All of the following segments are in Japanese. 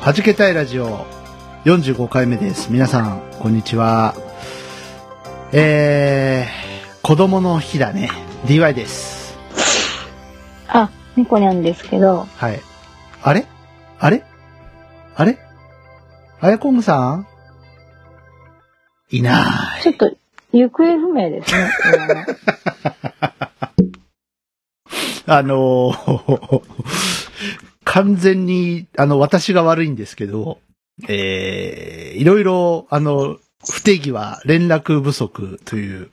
はじけたいラジオ45回目です。皆さん、こんにちは。えー、子供の日だね。DY です。あ、猫にゃんですけど、はい。あれ？あれ？あれ？あやこんぐさん？いない。ちょっと行方不明ですね あのー完全に、あの、私が悪いんですけど、えー、いろいろ、あの、不定義は連絡不足という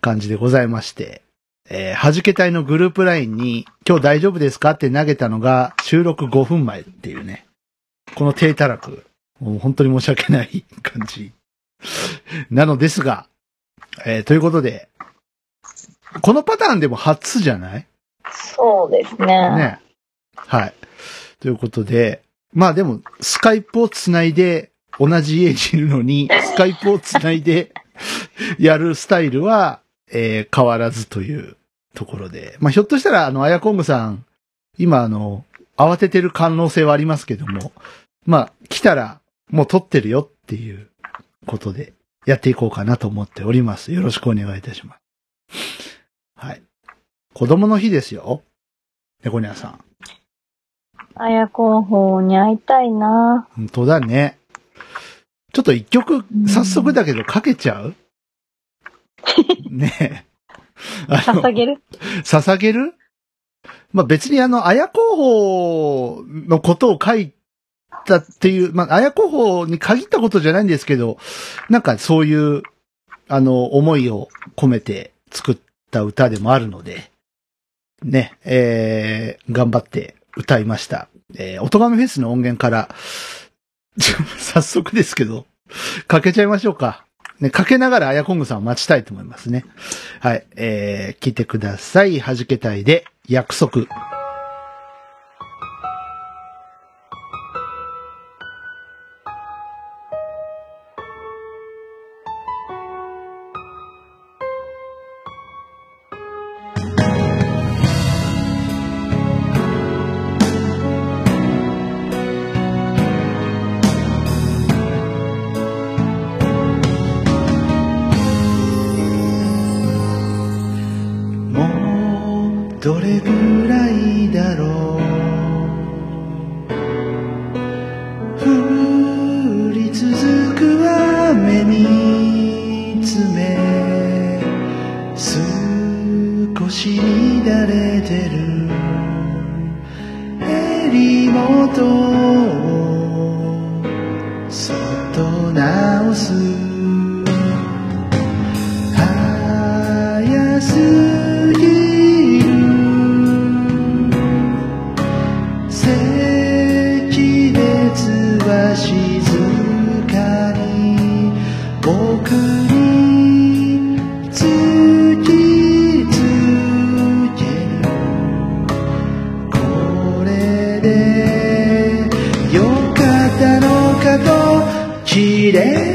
感じでございまして、えー、はじけ隊のグループラインに、今日大丈夫ですかって投げたのが収録5分前っていうね。この低たらく。もう本当に申し訳ない感じ。なのですが、えー、ということで、このパターンでも初じゃない？そうですね。ね。はい。ということで、まあでも、スカイプをつないで、同じ家にいるのに、スカイプをつないで、やるスタイルは、えー変わらずというところで。まあひょっとしたら、あの、アヤコングさん、今あの、慌ててる可能性はありますけども、まあ、来たら、もう撮ってるよっていうことで、やっていこうかなと思っております。よろしくお願いいたします。はい。子供の日ですよ。猫ニャさん。あや候補に会いたいな。本当だね。ちょっと一曲、早速だけどかけちゃう？ねえ。あの捧げる？捧げる？まあ、別にあの、綾候補のことを書いたっていう、まあ、綾候補に限ったことじゃないんですけど、なんかそういう、あの、思いを込めて作った歌でもあるので、ね、えー、頑張って歌いました。えー、音亀フェスの音源から、早速ですけど、かけちゃいましょうか。ね、かけながらあやこんぐさんを待ちたいと思いますね。はい、えー、聞いてください。弾けたいで、約束。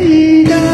你的。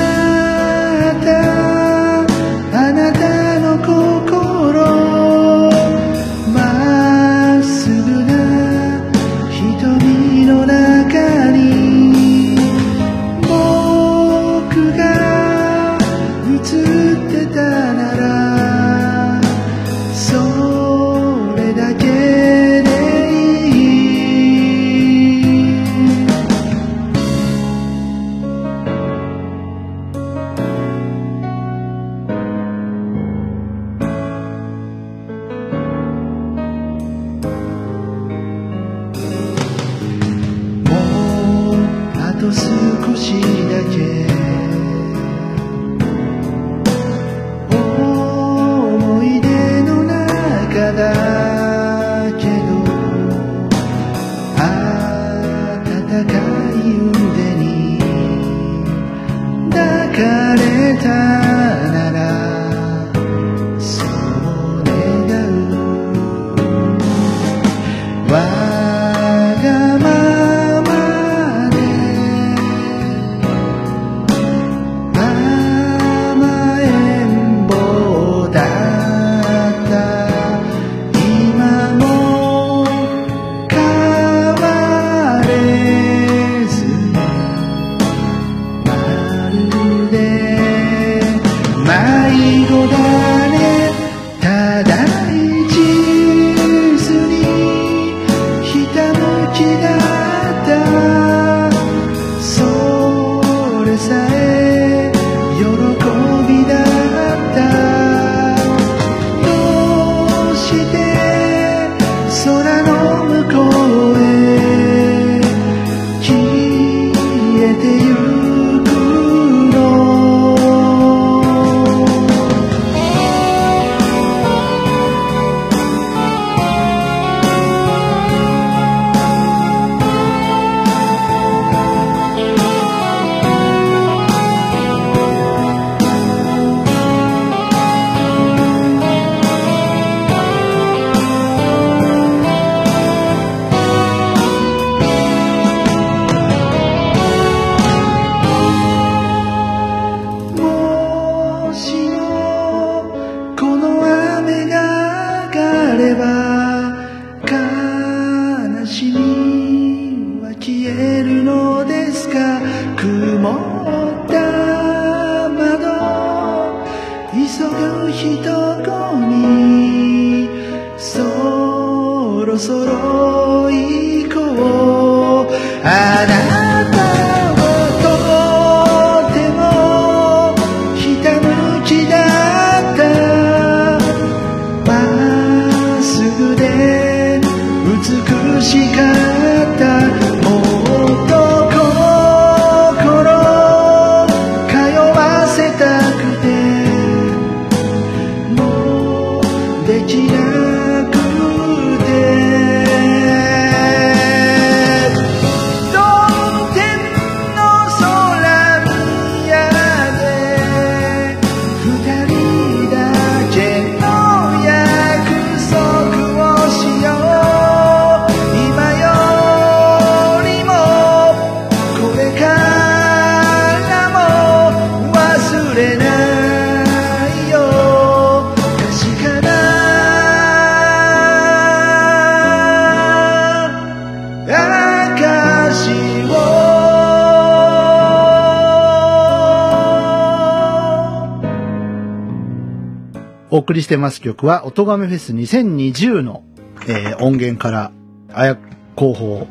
送りしてます曲は、音亀フェス2020の、えー音源から、あや候補、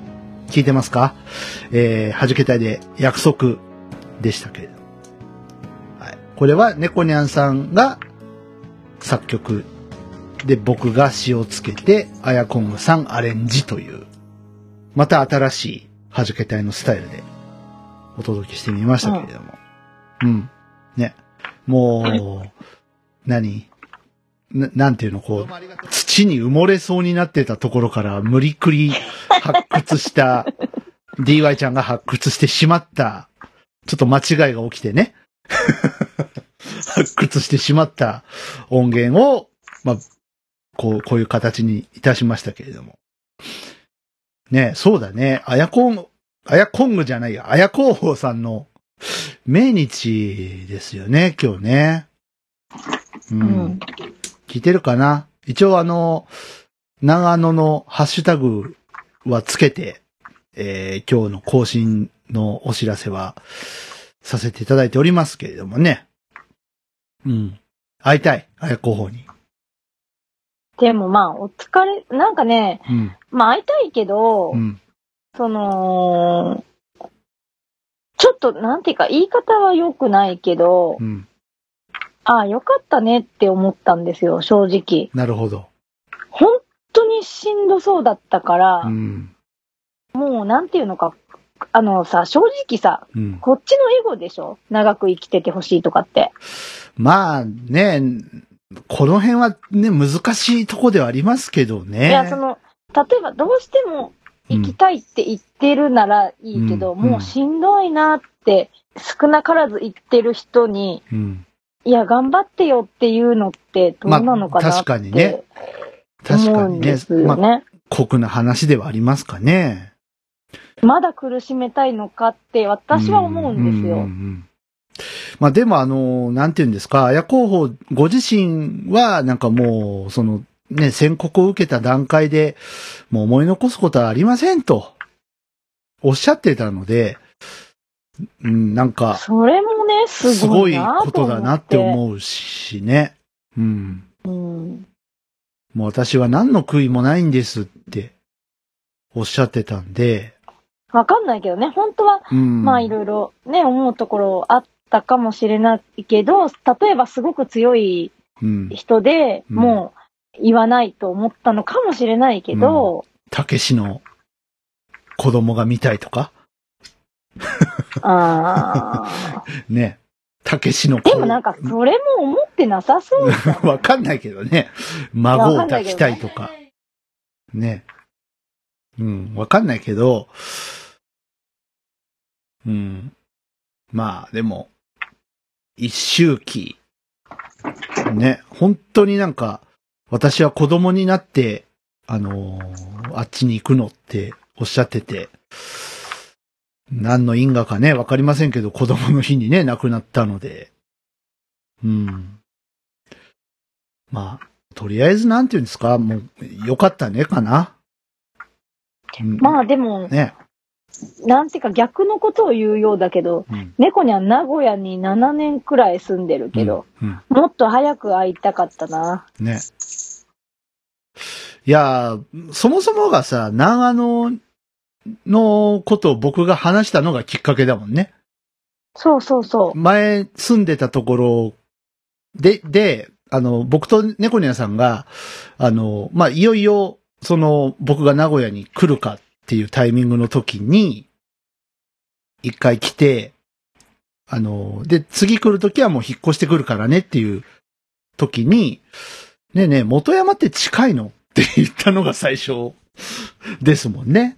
聞いてますか？えー、はじけたいで約束でしたけれど。はい。これは、猫ニャンさんが作曲で、僕が詩をつけて、あやこんぐさんアレンジという、また新しいはじけたいのスタイルでお届けしてみましたけれども。うん。ね。もう、何？ななんていうの、こう、土に埋もれそうになってたところから無理くり発掘した、DY ちゃんが発掘してしまった、ちょっと間違いが起きてね。発掘してしまった音源を、まあ、こう、こういう形にいたしましたけれども。ねそうだね。あやこん、あやこんぐじゃないや、あや広報さんの命日ですよね、今日ね。うんうん。聞いてるかな？一応あの、長野のハッシュタグはつけて、えー今日の更新のお知らせはさせていただいておりますけれどもね。うん。会いたい。あや候補に。でもまあ、お疲れ、なんかね、うん。まあ会いたいけど、うん。その、ちょっと、なんていうか、言い方は良くないけどう、ん。ああ、よかったねって思ったんですよ、正直。なるほど。本当にしんどそうだったから、うん。もうなんていうのか、あのさ、正直さ、うん。こっちのエゴでしょ？長く生きててほしいとかって。まあね、この辺はね、難しいとこではありますけどね。いや、その、例えばどうしても行きたいって言ってるならいいけど、うんもうしんどいなって、少なからず言ってる人に、うん。いや、頑張ってよっていうのってどうなのかなって、まあ確かにね確かにねんです。よまあ、ね。酷な話ではありますかね。まだ苦しめたいのかって私は思うんですよ。んんんまあでもあの、なんて言うんですか、綾候補ご自身はなんかもう、その、ね、宣告を受けた段階で、もう思い残すことはありませんと、おっしゃってたので、うん、なんか、それもね、すすごいごいなことだなってう。思うしね。うん。うん。もう私は何の悔いもないんですって、おっしゃってたんで、わかんないけどね、本当は、うん。まあいろいろね、思うところあったかもしれないけど、例えばすごく強いうん。人で、うんもう、言わないと思ったのかもしれないけど、たけしの子供が見たいとか？あね。たけしのでもなんか、それも思ってなさそう わかんないけどね。孫を抱きたいとか。ね。うん、わかんないけど、うん。まあ、でも、一周期。ね、本当になんか、私は子供になって、あのーあっちに行くのっておっしゃってて、何の因果かね、わかりませんけど、子供の日にね、亡くなったので、うん。まあ、とりあえずなんていうんですか、もう、よかったね、かな。うんまあでも、ね。なんていうか逆のことを言うようだけど、うん。猫には名古屋に7年くらい住んでるけど、うん。もっと早く会いたかったな。ね。いやー、そもそもがさ、長野のことを僕が話したのがきっかけだもんね。そうそうそう。前住んでたところで、で、あの、僕と猫ニャさんが、あの、まあ、いよいよ、その、僕が名古屋に来るかっていうタイミングの時に、一回来て、あの、で、次来る時はもう引っ越してくるからねっていう時に、ねえねえ、元山って近いの？って言ったのが最初ですもんね。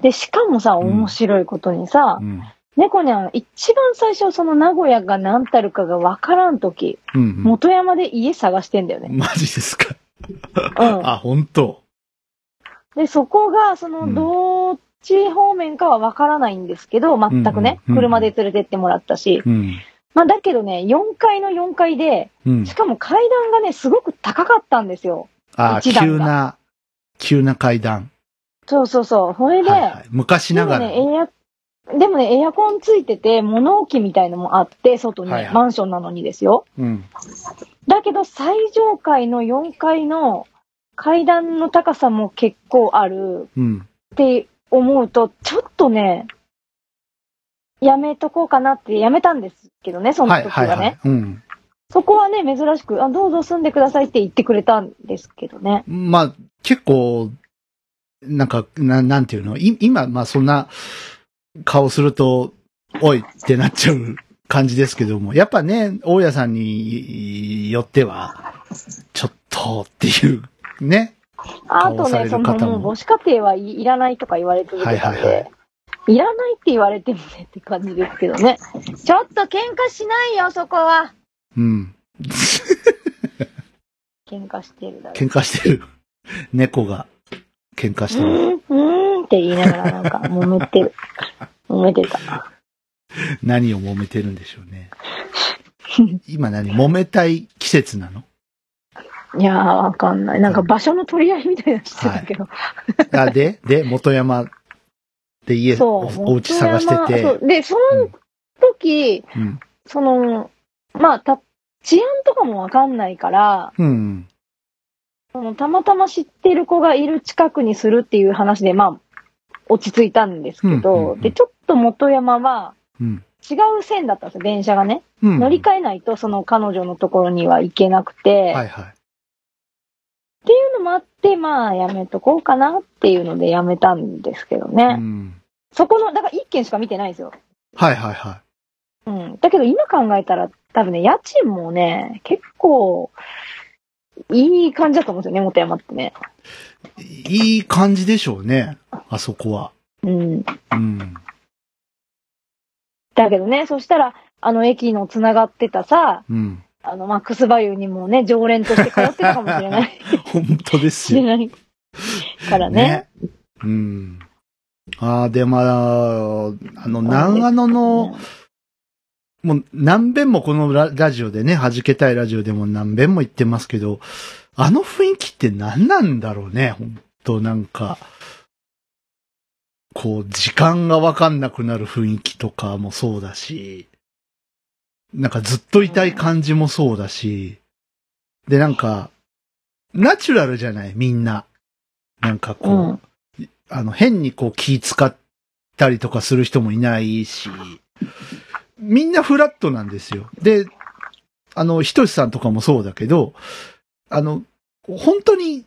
で、しかもさ、うん面白いことにさ、うん。猫にゃん、一番最初その名古屋が何たるかがわからんとき、うん、うん。元山で家探してんだよね。マジですか？うん。あ、本当で、そこが、そうんの、どっち方面かはわからないんですけど、全くね、うんうんうん車で連れてってもらったし。うん。まあ、だけどね、4階の4階で、うんし。かも階段がね、すごく高かったんですよ。あ、一段が急な、急な階段。そうそうそう。それで、はいはい、昔ながら。でもね、エア、でもね、エアコンついてて、物置みたいのもあって、外に、はいはいマンションなのにですよ。うん。だけど、最上階の4階の階段の高さも結構あるうん。って思うと、ちょっとね、やめとこうかなってやめたんですけどね、そのはい、時はい、はね。はい。うん。そこはね、珍しく、あ、どうぞ住んでくださいって言ってくれたんですけどね。まあ、結構、なんか、ななんていうの？い今、まあそんな顔すると、おいってなっちゃう感じですけども、やっぱね、大家さんによっては、ちょっとっていう、ね？あとね、その母子家庭はいいらないとか言われ続けたんで、はいはいはいいらないって言われてもねって感じですけどね。ちょっと喧嘩しないよ、そこは。うん。喧嘩してるだろ。喧嘩してる。猫が喧嘩してうる。ーん、うーんって言いながらなんか揉めてる。揉めてた。何を揉めてるんでしょうね。今何揉めたい季節なの？いやー、わかんない。なんか場所の取り合いみたいなのしてたけど。あ、で、で、元山で家、そう。おお家探してて。そうで、その時、うん。その、まあ、た、治安とかもわかんないから、うん。そのたまたま知ってる子がいる近くにするっていう話で、まあ、落ち着いたんですけど、うんうんうんで、ちょっと元山はうん。違う線だったんですよ、電車がね。うん。乗り換えないと、その彼女のところには行けなくて、はいはい。っていうのもあって、まあ、やめとこうかなっていうのでやめたんですけどね。うん。そこの、だから一件しか見てないんですよ。はいはいはうん。だけど今考えたら、多分ね、家賃もね、結構、いい感じだと思うんですよね、元山ってね。い。いい感じでしょうね。あそこは。うん。うん。だけどね、そしたら、あの駅の繋がってたさ、うん。あの、マックスバイユにもね、常連として通ってたかもしれない。本当ですよ。ない。からね。うん。ああ、で、まあ、あの、長野の、もう何遍もこのララジオでね、弾けたいラジオでも何遍も言ってますけど、あの雰囲気って何なんだろうね、本当なんか、こう、時間がわかんなくなる雰囲気とかもそうだし、なんかずっといたい感じもそうだし、で、なんか、ナチュラルじゃない、みんな。なんかこう、うん。あの、変にこう気使ったりとかする人もいないし、みんなフラットなんですよ。で、あの、ひとしさんとかもそうだけど、あの、本当に、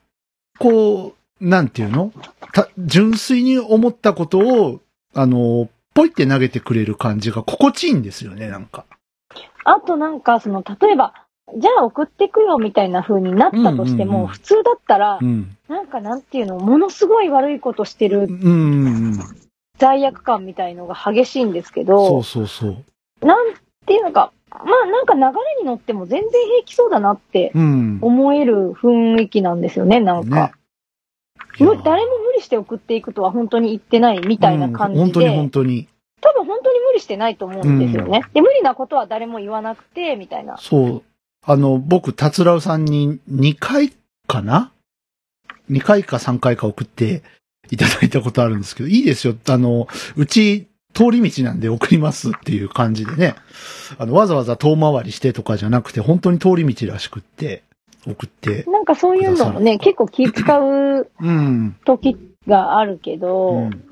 こう、なんていうの？た純粋に思ったことを、あの、ポイって投げてくれる感じが心地いいんですよね、なんか。あとなんか、その、例えば、じゃあ送ってくよみたいな風になったとしても、うんうんうん普通だったらう、ん。なんかなんていうの、ものすごい悪いことしてるうんうんうん。罪悪感みたいのが激しいんですけそどう、そうそう。なんていうのか、まあなんか流れに乗っても全然平気そうだなってうん。思える雰囲気なんですよね、なんか。ね。む誰も無理して送っていくとは本当に言ってないみたいな感じで、うん本当に本当に。多分本当に無理してないと思うんですよね。で、無理なことは誰も言わなくて、みたいな。そう。あの、僕、達郎さんに2回かな ?2 回か3回か送っていただいたことあるんですけど、いいですよ。あの、うち、通り道なんで送りますっていう感じでね。あの、わざわざ遠回りしてとかじゃなくて、本当に通り道らしくって、送って。なんかそういうのもね、結構気使ううん。時があるけど、うん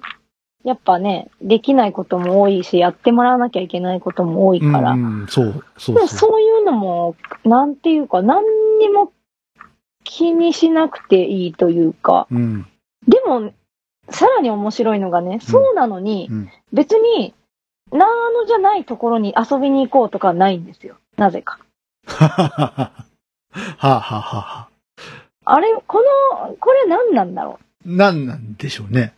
やっぱね、できないことも多いし、やってもらわなきゃいけないことも多いから。うん、そう、そうそう。そういうのも、なんていうか、何にも気にしなくていいというか、うん。でも、さらに面白いのがね、そうなのに、うん。別に、なーのじゃないところに遊びに行こうとかはないんですよ。なぜか。はははは。はあ、はあはあはあ、あれ、この、これ何なんだろなんなんでしょうね。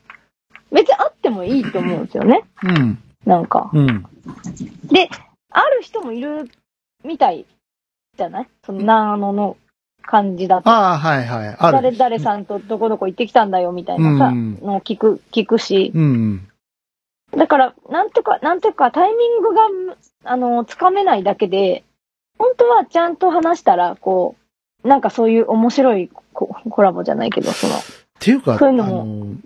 う。別にあってもいいと思うんですよね。うん。なんか。うん。で、ある人もいるみたいじゃない？そのなーのの感じだと。ああ、はいはい。ある。誰々さんとどこどこ行ってきたんだよみたいなさ、うんのを聞く、聞くし。うん。だから、なんとか、なんとかタイミングが、あの、つかめないだけで、本当はちゃんと話したら、こう、なんかそういう面白いココラボじゃないけど、その、っていうか、そういうのもあの、ね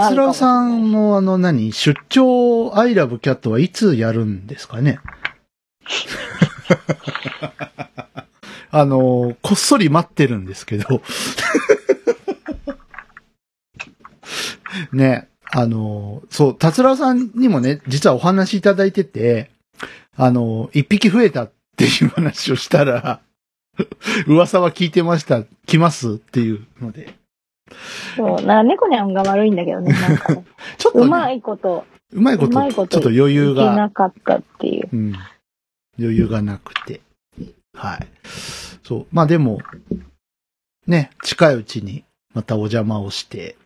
達郎さんのあの何、出張アイラブキャットはいつやるんですかね？あの、こっそり待ってるんですけど。ね、あの、そう、達郎さんにもね、実はお話いただいてて、あの、一匹増えたっていう話をしたら、噂は聞いてました、来ますっていうので。そう、な猫にゃんが悪いんだけどね、なんかね、ちょっと、ね、うまいこと、うまいこと、ことちょっと余裕が、なかったっていう。うん。余裕がなくて。はい。そう。まあでも、ね、近いうちにまたお邪魔をして、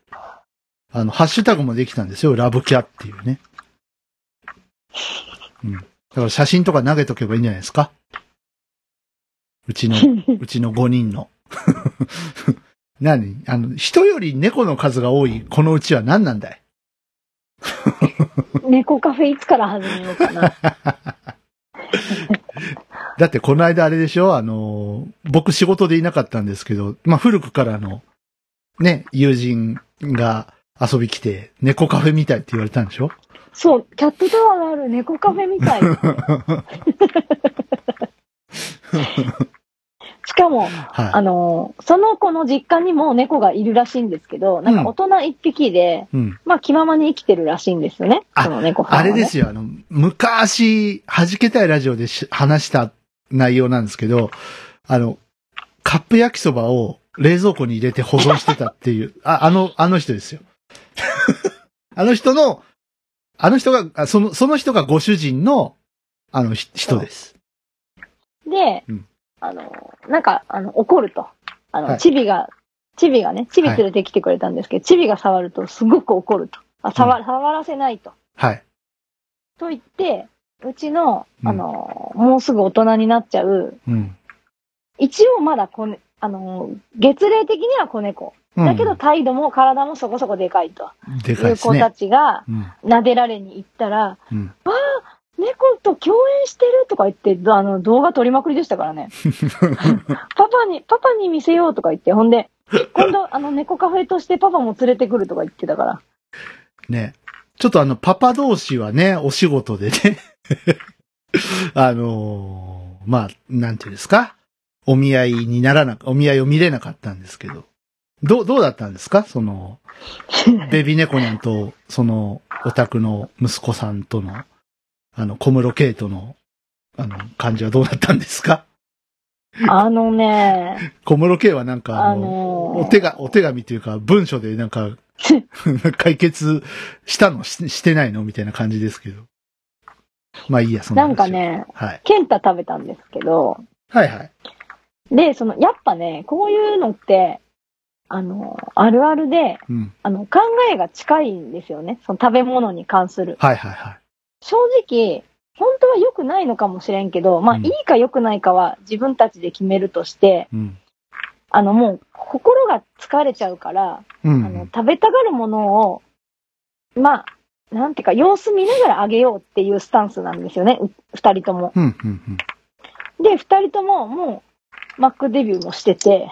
あの、ハッシュタグもできたんですよ。ラブキャっていうね。うん。だから写真とか投げとけばいいんじゃないですかうちの、うちの5人の。何？あの、人より猫の数が多いこのうちは何なんだい？猫カフェいつから始めようかな。だってこの間あれでしょ？あの、僕仕事でいなかったんですけど、まあ古くからの、ね、友人が遊び来て、猫カフェみたいって言われたんでしょ？そう、キャットタワーがある猫カフェみたい。しかも、あはの、その子の実家にも猫がいるらしいんですけど、なんか大人一匹で、い。うん。まあ気ままに生きてるらしいんですよね。あその猫ね。あれですよ、あの、昔、弾けたいラジオでし話した内容なんですけど、あの、カップ焼きそばを冷蔵庫に入れて保存してたっていう、あ、あの、あの人ですよ。あの人の、あの人が、あその、その人がご主人の、あの、ひ人です。で、うんあの、なんか、あの、怒ると。あの、はいチビが、チビがね、チビ連れてきてくれたんですけど、チビが触るとすごく怒ると。あ、触、触らせないと。はい。と言って、うちの、うんあの、もうすぐ大人になっちゃう、うん。一応まだ子ね、あの、月齢的には子猫。うんだけど態度も体もそこそこでかいと。でかいですいう子たね。ちがうん。撫でられに行ったら、うん。猫と共演してるとか言って、あの、動画撮りまくりでしたからね。パパに、パパに見せようとか言って、ほんで、今度、あの、猫カフェとしてパパも連れてくるとか言ってたから。ね。ちょっとあの、パパ同士はね、お仕事でね、あのーまあ、なんていうんですか？お見合いにならな、お見合いを見れなかったんですけど。どう、どうだったんですか？その、ベビー猫ニャンと、その、お宅の息子さんとの、あの、小室圭との、あの、感じはどうだったんですか？あのね、小室圭はなんかああの、のお手が、お手紙というか、文書でなんか、解決したの？ししてないの？みたいな感じですけど。まあいいや、その話なんか。ね、はい。ケンタ食べたんですけど、はいはい。で、その、やっぱね、こういうのって、あの、あるあるで、うん。あの、考えが近いんですよね。その食べ物に関する。はいはいはい。正直、本当は良くないのかもしれんけど、まあ、うんいいか良くないかは自分たちで決めるとして、うん。あの、もう、心が疲れちゃうから、うあのん。、食べたがるものを、まあ、なんていうか、様子見ながらあげようっていうスタンスなんですよね、う二人とも。うん。うん。うん。で、二人とも、もう、マックデビューもしてて、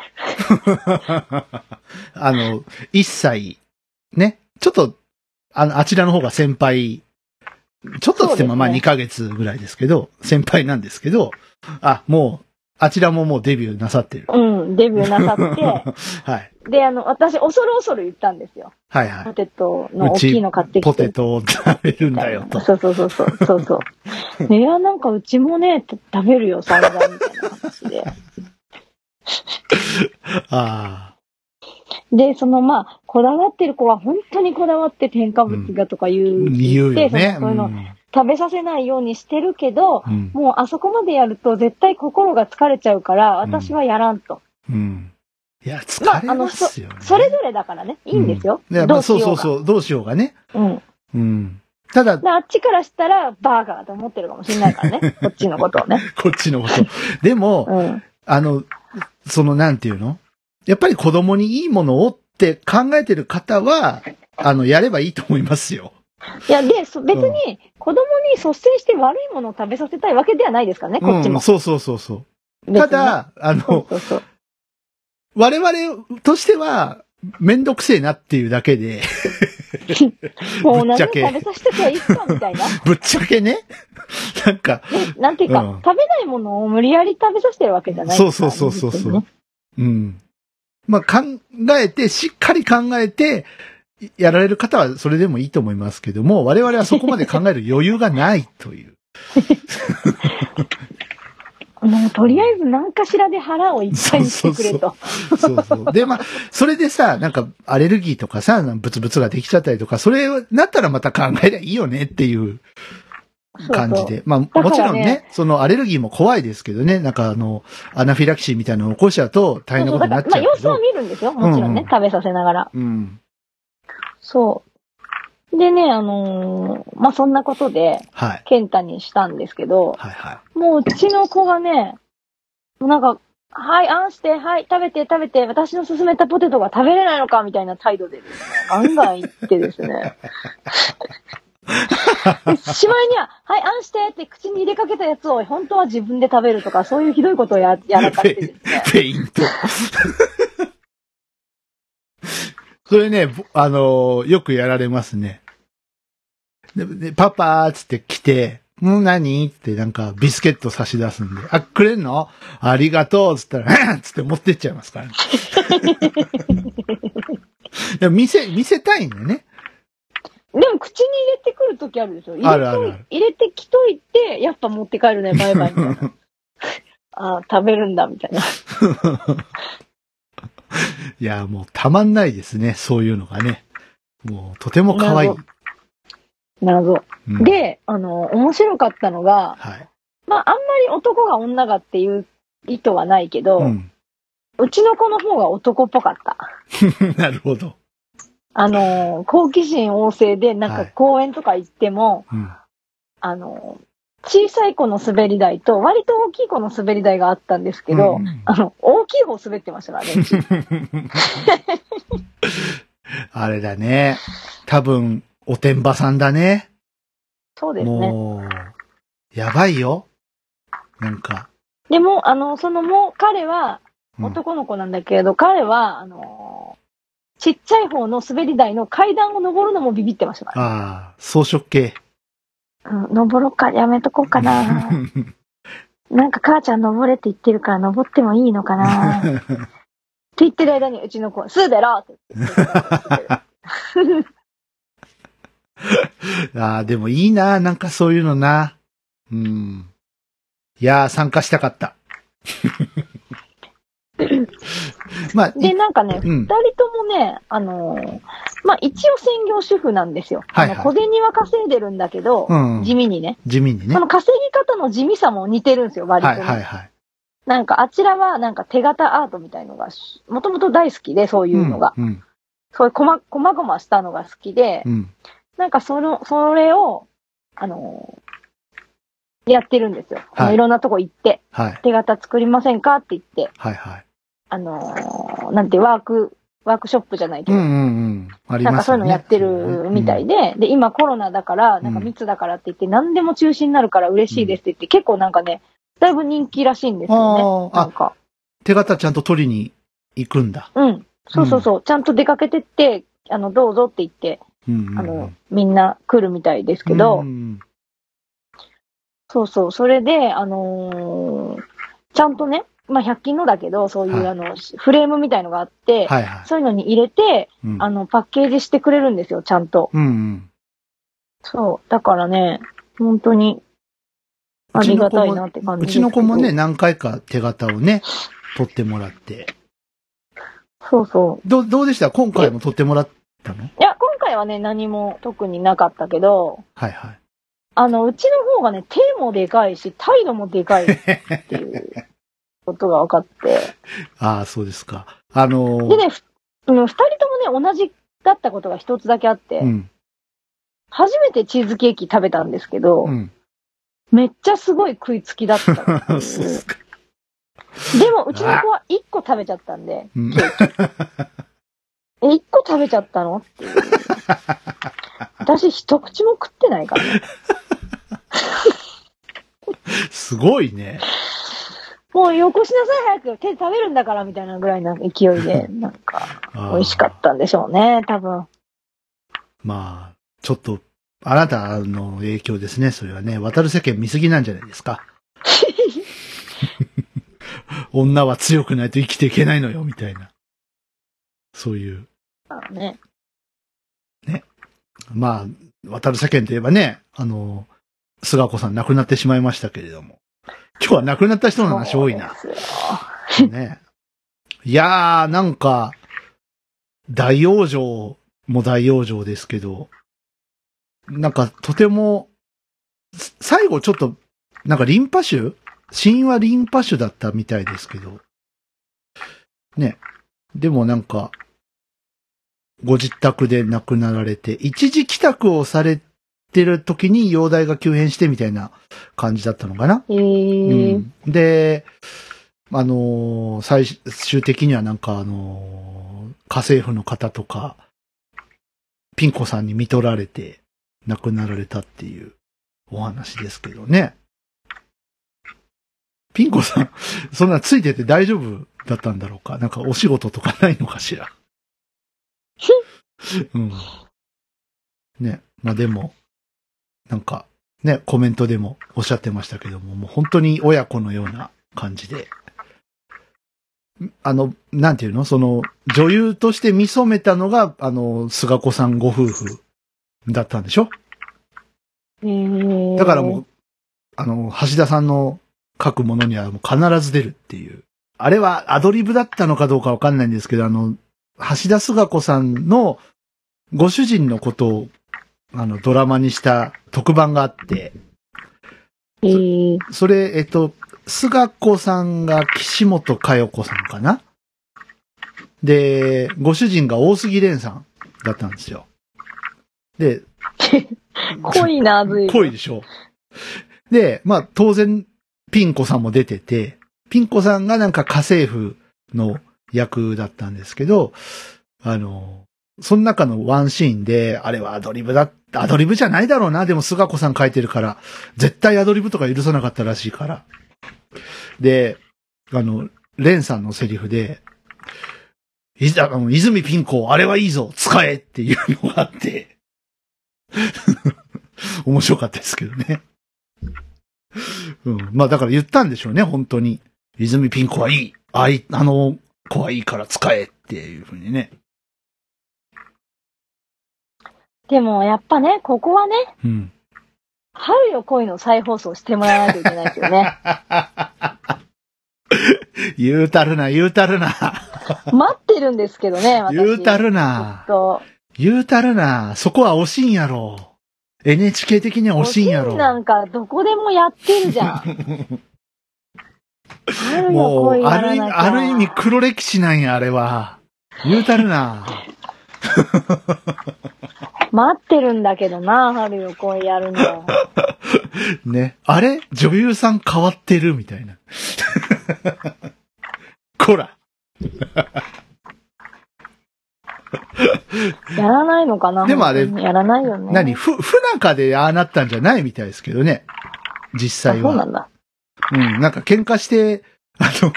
あの、一歳、ね、ちょっと、あの、あちらの方が先輩、ちょっとつってもまあそうですね2ヶ月ぐらいですけど、先輩なんですけど、あ、もう、あちらももうデビューなさってる。うん、デビューなさって、はい。で、あの、私、恐る恐る言ったんですよ。はいはポテトの大きいの買ってきて。ポテトを食べるんだよと。そうそうそうそう、そうそう。いや、なんかうちもね、食べるよ、散々みたいな話で。あで、そのまあ、こだわってる子は本当にこだわって添加物がとか言あ、う。言うよね。そういうの食べさせないようにしてるけど、うん。もうあそこまでやると絶対心が疲れちゃうから、私はやらんと。うん。いや、疲れまああのますよね。それぞれだからね、いいんですよ。うんいや、まあ。そうそうそう、どうしようがね。うん。うん。ただ、であっちからしたら、バーガーと思ってるかもしれないからね。こっちのことをね。こっちのこと。でも、うん。あの、その、なんていうの？やっぱり子供にいいものをって考えてる方は、あの、やればいいと思いますよ。いや、で、そ別に、子供に率先して悪いものを食べさせたいわけではないですからね、こっちも。うん、そうそうそうそう。た、だ、あそうの、そうそう。我々としては、めんどくせえなっていうだけで、もう何食べさせてくはいいか、みたいな。ぶっちゃけね、なんか、ねなんていうか、うん食べないものを無理やり食べさせてるわけじゃないそうそうそうそうそうねうん。まあ、考えて、しっかり考えて、やられる方はそれでもいいと思いますけども、我々はそこまで考える余裕がないという。もうとりあえず何かしらで腹をいっぱいにしてくれと。そうそう。で、まあ、それでさ、なんか、アレルギーとかさ、ブツブツができちゃったりとか、それなったらまた考えりゃいいよねっていう感じで。まあ、からねもちろんね、そのアレルギーも怖いですけどね、なんかあの、アナフィラキシーみたいなのを起こしちゃうと大変なことになっちゃうそうそうまあ、様子はけど。見るんですよ。もちろんね、うんうん食べさせながら。うん。そう。でね、あのーまあ、そんなことで、はい。ケンタにしたんですけど、はいはもううちの子がね、もうなんか、はい、あんして、はい、食べて、食べて、私の勧めたポテトが食べれないのかみたいな態度でですね、ガンガン言ってですね。でしまいには、はい、あんしてって口に入れかけたやつを本当は自分で食べるとか、そういうひどいことをややらかしてですねい。。フェイント。それね、ぼあのーよくやられますね。ででパパーっつって来て、ん何ってなんかビスケット差し出すんで、あ、くれんの？ありがとうっつったら、つって持ってっちゃいますからね。でも見せ、見せたいんだよね。でも口に入れてくるときあるでしょ入れあるあるある入れてきといて、やっぱ持って帰るね、バイバイみたいな。あー食べるんだ、みたいな。いや、もうたまんないですね。そういうのがね。もうとても可愛い。謎。うん、で、あの、面白かったのが、はい。まあ、あんまり男が女がっていう意図はないけど、う。うんちの子の方が男っぽかった。なるほど。あの、好奇心旺盛で、なんかはい公園とか行っても、うん。あの、小さい子の滑り台と、割と大きい子の滑り台があったんですけど、うんあの、大きい方滑ってましたからね。あれだね。多分、おてんばさんだね。そうですね。もう、やばいよ。なんか。でも、あの、そのもう、彼は、うん男の子なんだけれど、彼は、あの、ちっちゃい方の滑り台の階段を登るのもビビってましたから、ああ、装飾系。うん、登ろうか、やめとこうかな。なんか母ちゃん登れって言ってるから登ってもいいのかな。って言ってる間にうちの子は、すーべろって言って。ああ、でもいいな、なんかそういうのな。うん。いやー、参加したかった。まあ、で、いなんかね、二、うん人ともね、あのーまあ、一応専業主婦なんですよ。はいはい小銭は稼いでるんだけど、うん地味にね。地味にね。その稼ぎ方の地味さも似てるんですよ、割とはいね、はいはい。なんか、あちらはなんか手形アートみたいのが、もともと大好きで、そういうのが。うん。そういうこま、こまごましたのが好きで、うん。なんかその、それを、あのーやってるんですよ。はいいろんなとこ行って、はい。手形作りませんか？って言って、はいはい。あのーなんてワーク、ワークショップじゃないけど、うんうんうん。ありなん。かそういうのやってるみたいで、で、今コロナだから、なんか密だからって言って、何でも中止になるから嬉しいですって言って、結構なんかね、だいぶ人気らしいんですよね。なんか。手形ちゃんと取りに行くんだ。うん。そうそうそう。ちゃんと出かけてって、あの、どうぞって言って、うんうんうん。あの、みんな来るみたいですけど、うんそうそう。それで、あのーちゃんとね、まあ、100均のだけど、そういう、はいあの、フレームみたいのがあって、はいはい。そういうのに入れて、うんあの、パッケージしてくれるんですよ、ちゃんと。うんうん。そう。だからね、本当に、ありがたいなって感じうですけどちの子もね、、何回か手形をね、取ってもらって。そうそう。どう、どうでした？今回も取ってもらったの？いや、今回はね、何も特になかったけど、はいはい。あの、うちの方がね、手もでかいし、態度もでかいっていう ことが分かって。ああ、そうですか。あのーでね、ふうん二人ともね、同じだったことが一つだけあって、うん。初めてチーズケーキ食べたんですけど、うん。めっちゃすごい食いつきだった そうですか。でも、うちの子は一個食べちゃったんで、うん え、一個食べちゃったの？っていう。私一口も食ってないからね。すごいね。もうよこしなさい早く手で食べるんだからみたいなぐらいの勢いで、なんか、美味しかったんでしょうね、多分。まあ、ちょっと、あなたの影響ですね、それはね。渡る世間見すぎなんじゃないですか。女は強くないと生きていけないのよ、みたいな。そういう。あのね。まあ、渡る世間といえばね、あの、菅子さん亡くなってしまいましたけれども。今日は亡くなった人の話多いな。ね。いやー、なんか、大往生も大往生ですけど、なんかとても、す最後ちょっと、なんかリンパ腫死因はリンパ腫だったみたいですけど、ね。でもなんか、ご自宅で亡くなられて、一時帰宅をされてる時に容体が急変してみたいな感じだったのかなへーうんで、あのー最終的にはなんかあのー家政婦の方とか、ピンコさんに見取られて亡くなられたっていうお話ですけどね。ピンコさん、そんなついてて大丈夫だったんだろうか？なんかお仕事とかないのかしら？うん。ね。まあでも、なんか、ね、コメントでもおっしゃってましたけども、もう本当に親子のような感じで。あの、なんていうの？その、女優として見初めたのが、あの、菅子さんご夫婦だったんでしょ？だからもう、あの、橋田さんの書くものにはもう必ず出るっていう。あれはアドリブだったのかどうかわかんないんですけど、あの、橋田壽賀子さんのご主人のことを、あの、ドラマにした特番があって、それ、えっと、菅子さんが岸本佳代子さんかな？で、ご主人が大杉蓮さんだったんですよ。で、濃いな、ずい。濃いでしょ。で、まあ当然、ピン子さんも出てて、ピン子さんがなんか家政婦の役だったんですけど、あの、その中のワンシーンで、あれはアドリブだ、アドリブじゃないだろうな、でも菅子さん書いてるから、絶対アドリブとか許さなかったらしいから。で、あの、レンさんのセリフで、いざ、あの、泉ピン子、あれはいいぞ、使えっていうのがあって、面白かったですけどね。うん。まあだから言ったんでしょうね、本当に。泉ピン子はいい。あい、あの子はいいから使えっていうふうにね。でも、やっぱね、ここはね、うん。春よ恋の再放送してもらわないといけないですよね。言うたるな、言うたるな。待ってるんですけどね、私。言うたるずな。言うたるな。そこは惜しいんやろ。NHK 的には惜しいんやろ。なんか、どこでもやってるじゃん。もう、ある意味、ある意味黒歴史なんや、あれは。言うたるな。待ってるんだけどな、春よ恋やるの。ね。あれ？女優さん変わってるみたいな。こら。やらないのかなでもあれやらないよね。何？ふ、不仲でああなったんじゃないみたいですけどね。実あ際は。そうなんだ。うん。なんか喧嘩して、あの、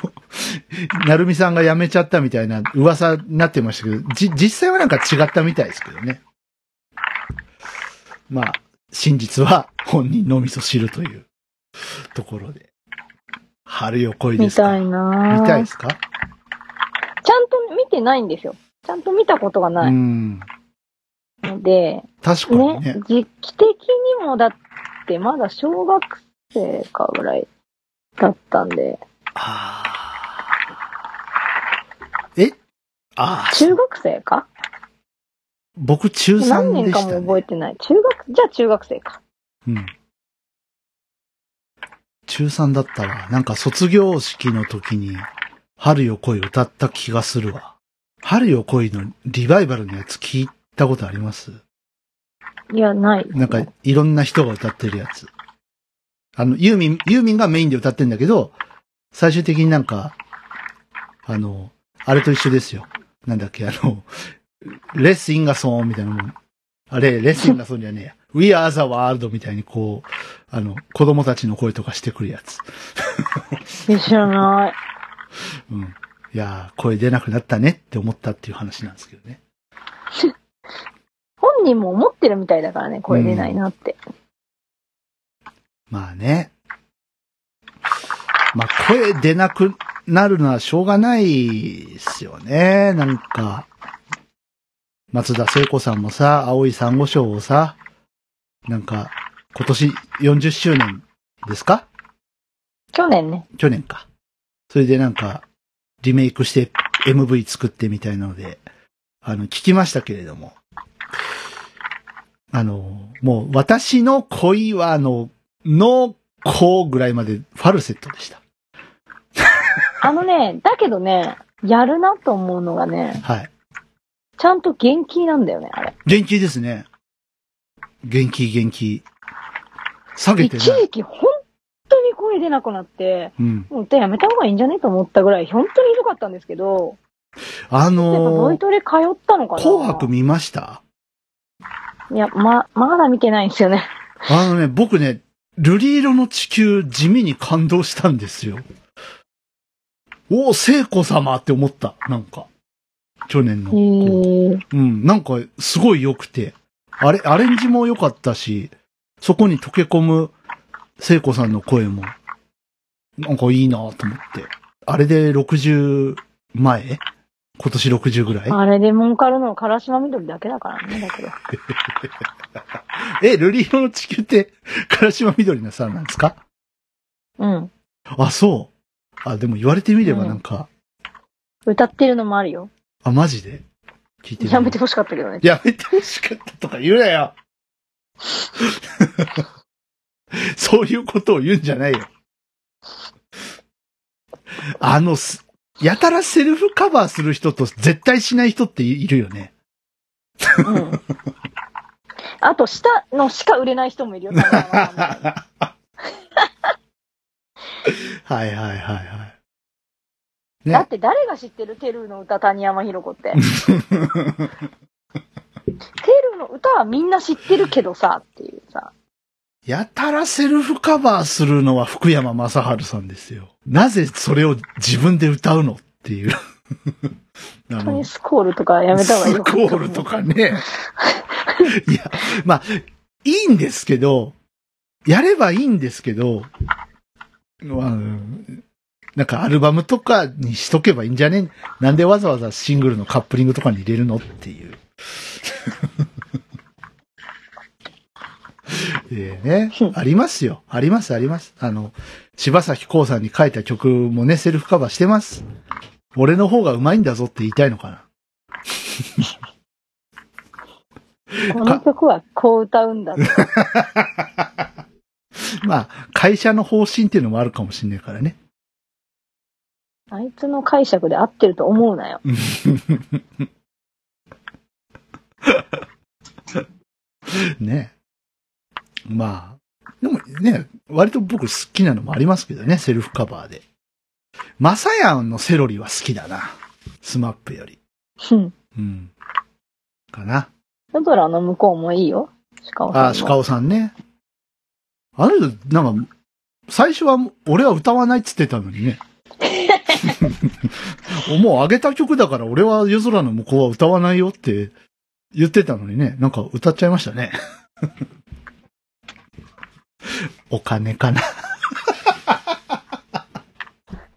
なるみさんが辞めちゃったみたいな噂になってましたけど、じ、実際はなんか違ったみたいですけどね。まあ、真実は本人のみぞ知るというところで。春よ恋ですか？見たいな。見たいですか？ちゃんと見てないんですよ。ちゃんと見たことがうない。ん。ので、確かにね。ね、時期的にもだってまだ小学生かぐらいだったんで、あー。え？ああ、中学生か？僕中何3年かもでしたね。覚えてない。中学、じゃあ中学生か。うん。中3だったわ。なんか卒業式の時に、春よ恋歌った気がするわ。春よ恋のリバイバルのやつ聞いたことあります？いや、ない。なんか、いろんな人が歌ってるやつ。あの、ユーミン、ユーミンがメインで歌ってんだけど、最終的になんか、あの、あれと一緒ですよ。なんだっけ、あの、レッスインガソンみたいなもん。あれ、レッスインガソンじゃねえや。We are the world みたいにこう、あの、子供たちの声とかしてくるやつ。え知らない。うん。いやー、声出なくなったねって思ったっていう話なんですけどね。本人も思ってるみたいだからね、声出ないなって。まあね。まあ声出なくなるのはしょうがないですよね。なんか、松田聖子さんもさ、青い珊瑚礁をさ、なんか、今年40周年ですか？去年ね。去年か。それでなんか、リメイクして MV 作ってみたいなので、あの、聞きましたけれども。あの、もう、私の恋は、あの、の、こうぐらいまでファルセットでした。あのね、だけどね、やるなと思うのがね、はい。ちゃんと元気なんだよね、あれ。元気ですね。元気元気。下げて。一時期本当に声出なくなって、うん。もう歌やめた方がいいんじゃねと思ったぐらい、本当にひどかったんですけど、あのー、ボイトレ通ったのかな紅白見ました？いや、ま、まだ見てないんですよね。あのね、僕ね、瑠璃色の地球地味に感動したんですよ。おお、聖子様って思った。なんか。去年の。うん、なんか、すごい良くて。あれ、アレンジも良かったし、そこに溶け込む聖子さんの声も、なんかいいなと思って。あれで60前？今年60ぐらい？あれで儲かるのは唐島緑だけだからね、だけど。え、瑠璃色の地球って、唐島緑のさんなんですか？うん。あ、そう。あ、でも言われてみればなんか、歌ってるのもあるよ。あ、マジで？聞いてみやめてほしかったけどね。やめてほしかったとか言うなよ そういうことを言うんじゃないよ。あの、すやたらセルフカバーする人と絶対しない人っているよね。うん。あと、下のしか売れない人もいるよ。はいはいはいはい。ねだって誰が知ってるテルーの歌、谷山ひろ子って。テルーの歌はみんな知ってるけどさ、っていうさ。やたらセルフカバーするのは福山雅治さんですよ。なぜそれを自分で歌うのっていう。あ本当にスコールとかやめた方がいいスコールとかね。いや、まあ、いいんですけど、やればいいんですけど、まあ、なんかアルバムとかにしとけばいいんじゃね？なんでわざわざシングルのカップリングとかに入れるの？っていう。で ね、ありますよ。あります、あります。あの、柴咲コウさんに書いた曲もね、セルフカバーしてます。俺の方が上手いんだぞって言いたいのかな。この曲はこう歌うんだ。まあ、会社の方針っていうのもあるかもしんないからね。あいつの解釈で合ってると思うなよ。ね。まあ、でもね、割と僕好きなのもありますけどね、セルフカバーで。マサヤンのセロリは好きだな。スマップより。うん。うん。かな。夜空の向こうもいいよ。鹿尾さんも。あ、鹿尾さんね。あの人、なんか、最初は俺は歌わないっつってたのにね。もう上げた曲だから俺は夜空の向こうは歌わないよって言ってたのにね。なんか歌っちゃいましたね。お金かな。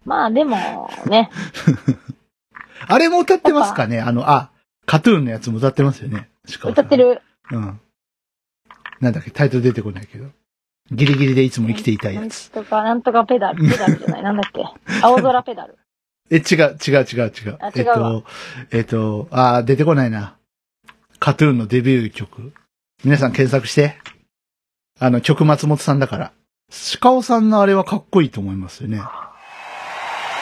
まあでも、ね。あれも歌ってますかね？あの、あ、カトゥーンのやつも歌ってますよね。歌って。る。うん。なんだっけ、タイトル出てこないけど。ギリギリでいつも生きていたいなんやつ。とか、なんとかペダル。ペダルじゃない。なんだっけ？青空ペダル。え、違う、違う、違う、違う。あえっ違うわと、えっと、あー、出てこないな。カトゥーンのデビュー曲。皆さん検索して。あの、曲松本さんだから。鹿尾さんのあれはかっこいいと思いますよね。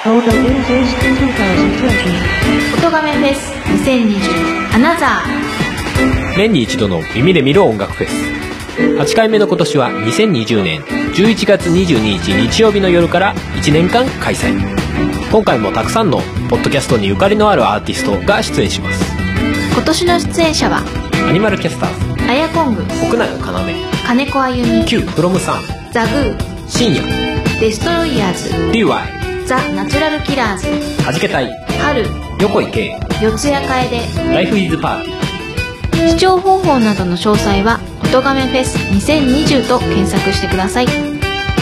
Photo Users 2013. 音亀フェス2020アナザ年に一度の耳で見る音楽フェス8回目の今年は2020年11月22日日曜日の夜から1年間開催。今回もたくさんのポッドキャストにゆかりのあるアーティストが出演します。ー今年の出演者はアニマルキャスターズアヤコング国内の金子あゆみ要 Q フロムさんザグー深夜デストロイヤーズ DY ザ・ナチュラルキラーズはじけたい春横井圭四谷楓ライフイズパーティー視聴方法などの詳細は「音亀フェス2020」と検索してください。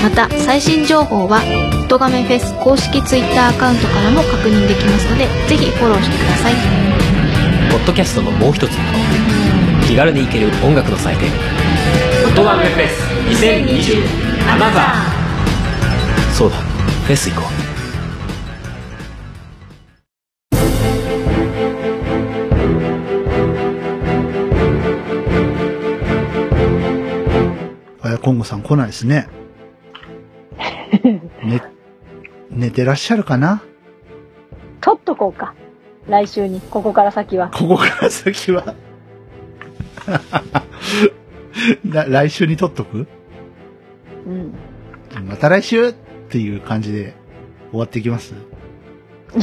また最新情報は「音亀フェス」公式 Twitter アカウントからも確認できますのでぜひフォローしてください。ポッドキャストのもう一つの顔気軽に行ける音楽の祭典「音楽フェス2020アナザー」そうだフェス行こうさん来ないですね。ね、寝てらっしゃるかな？取っとこうか。来週に、ここから先は。ここから先は？ら来週に撮っとく？うん。また来週っていう感じで終わっていきます？い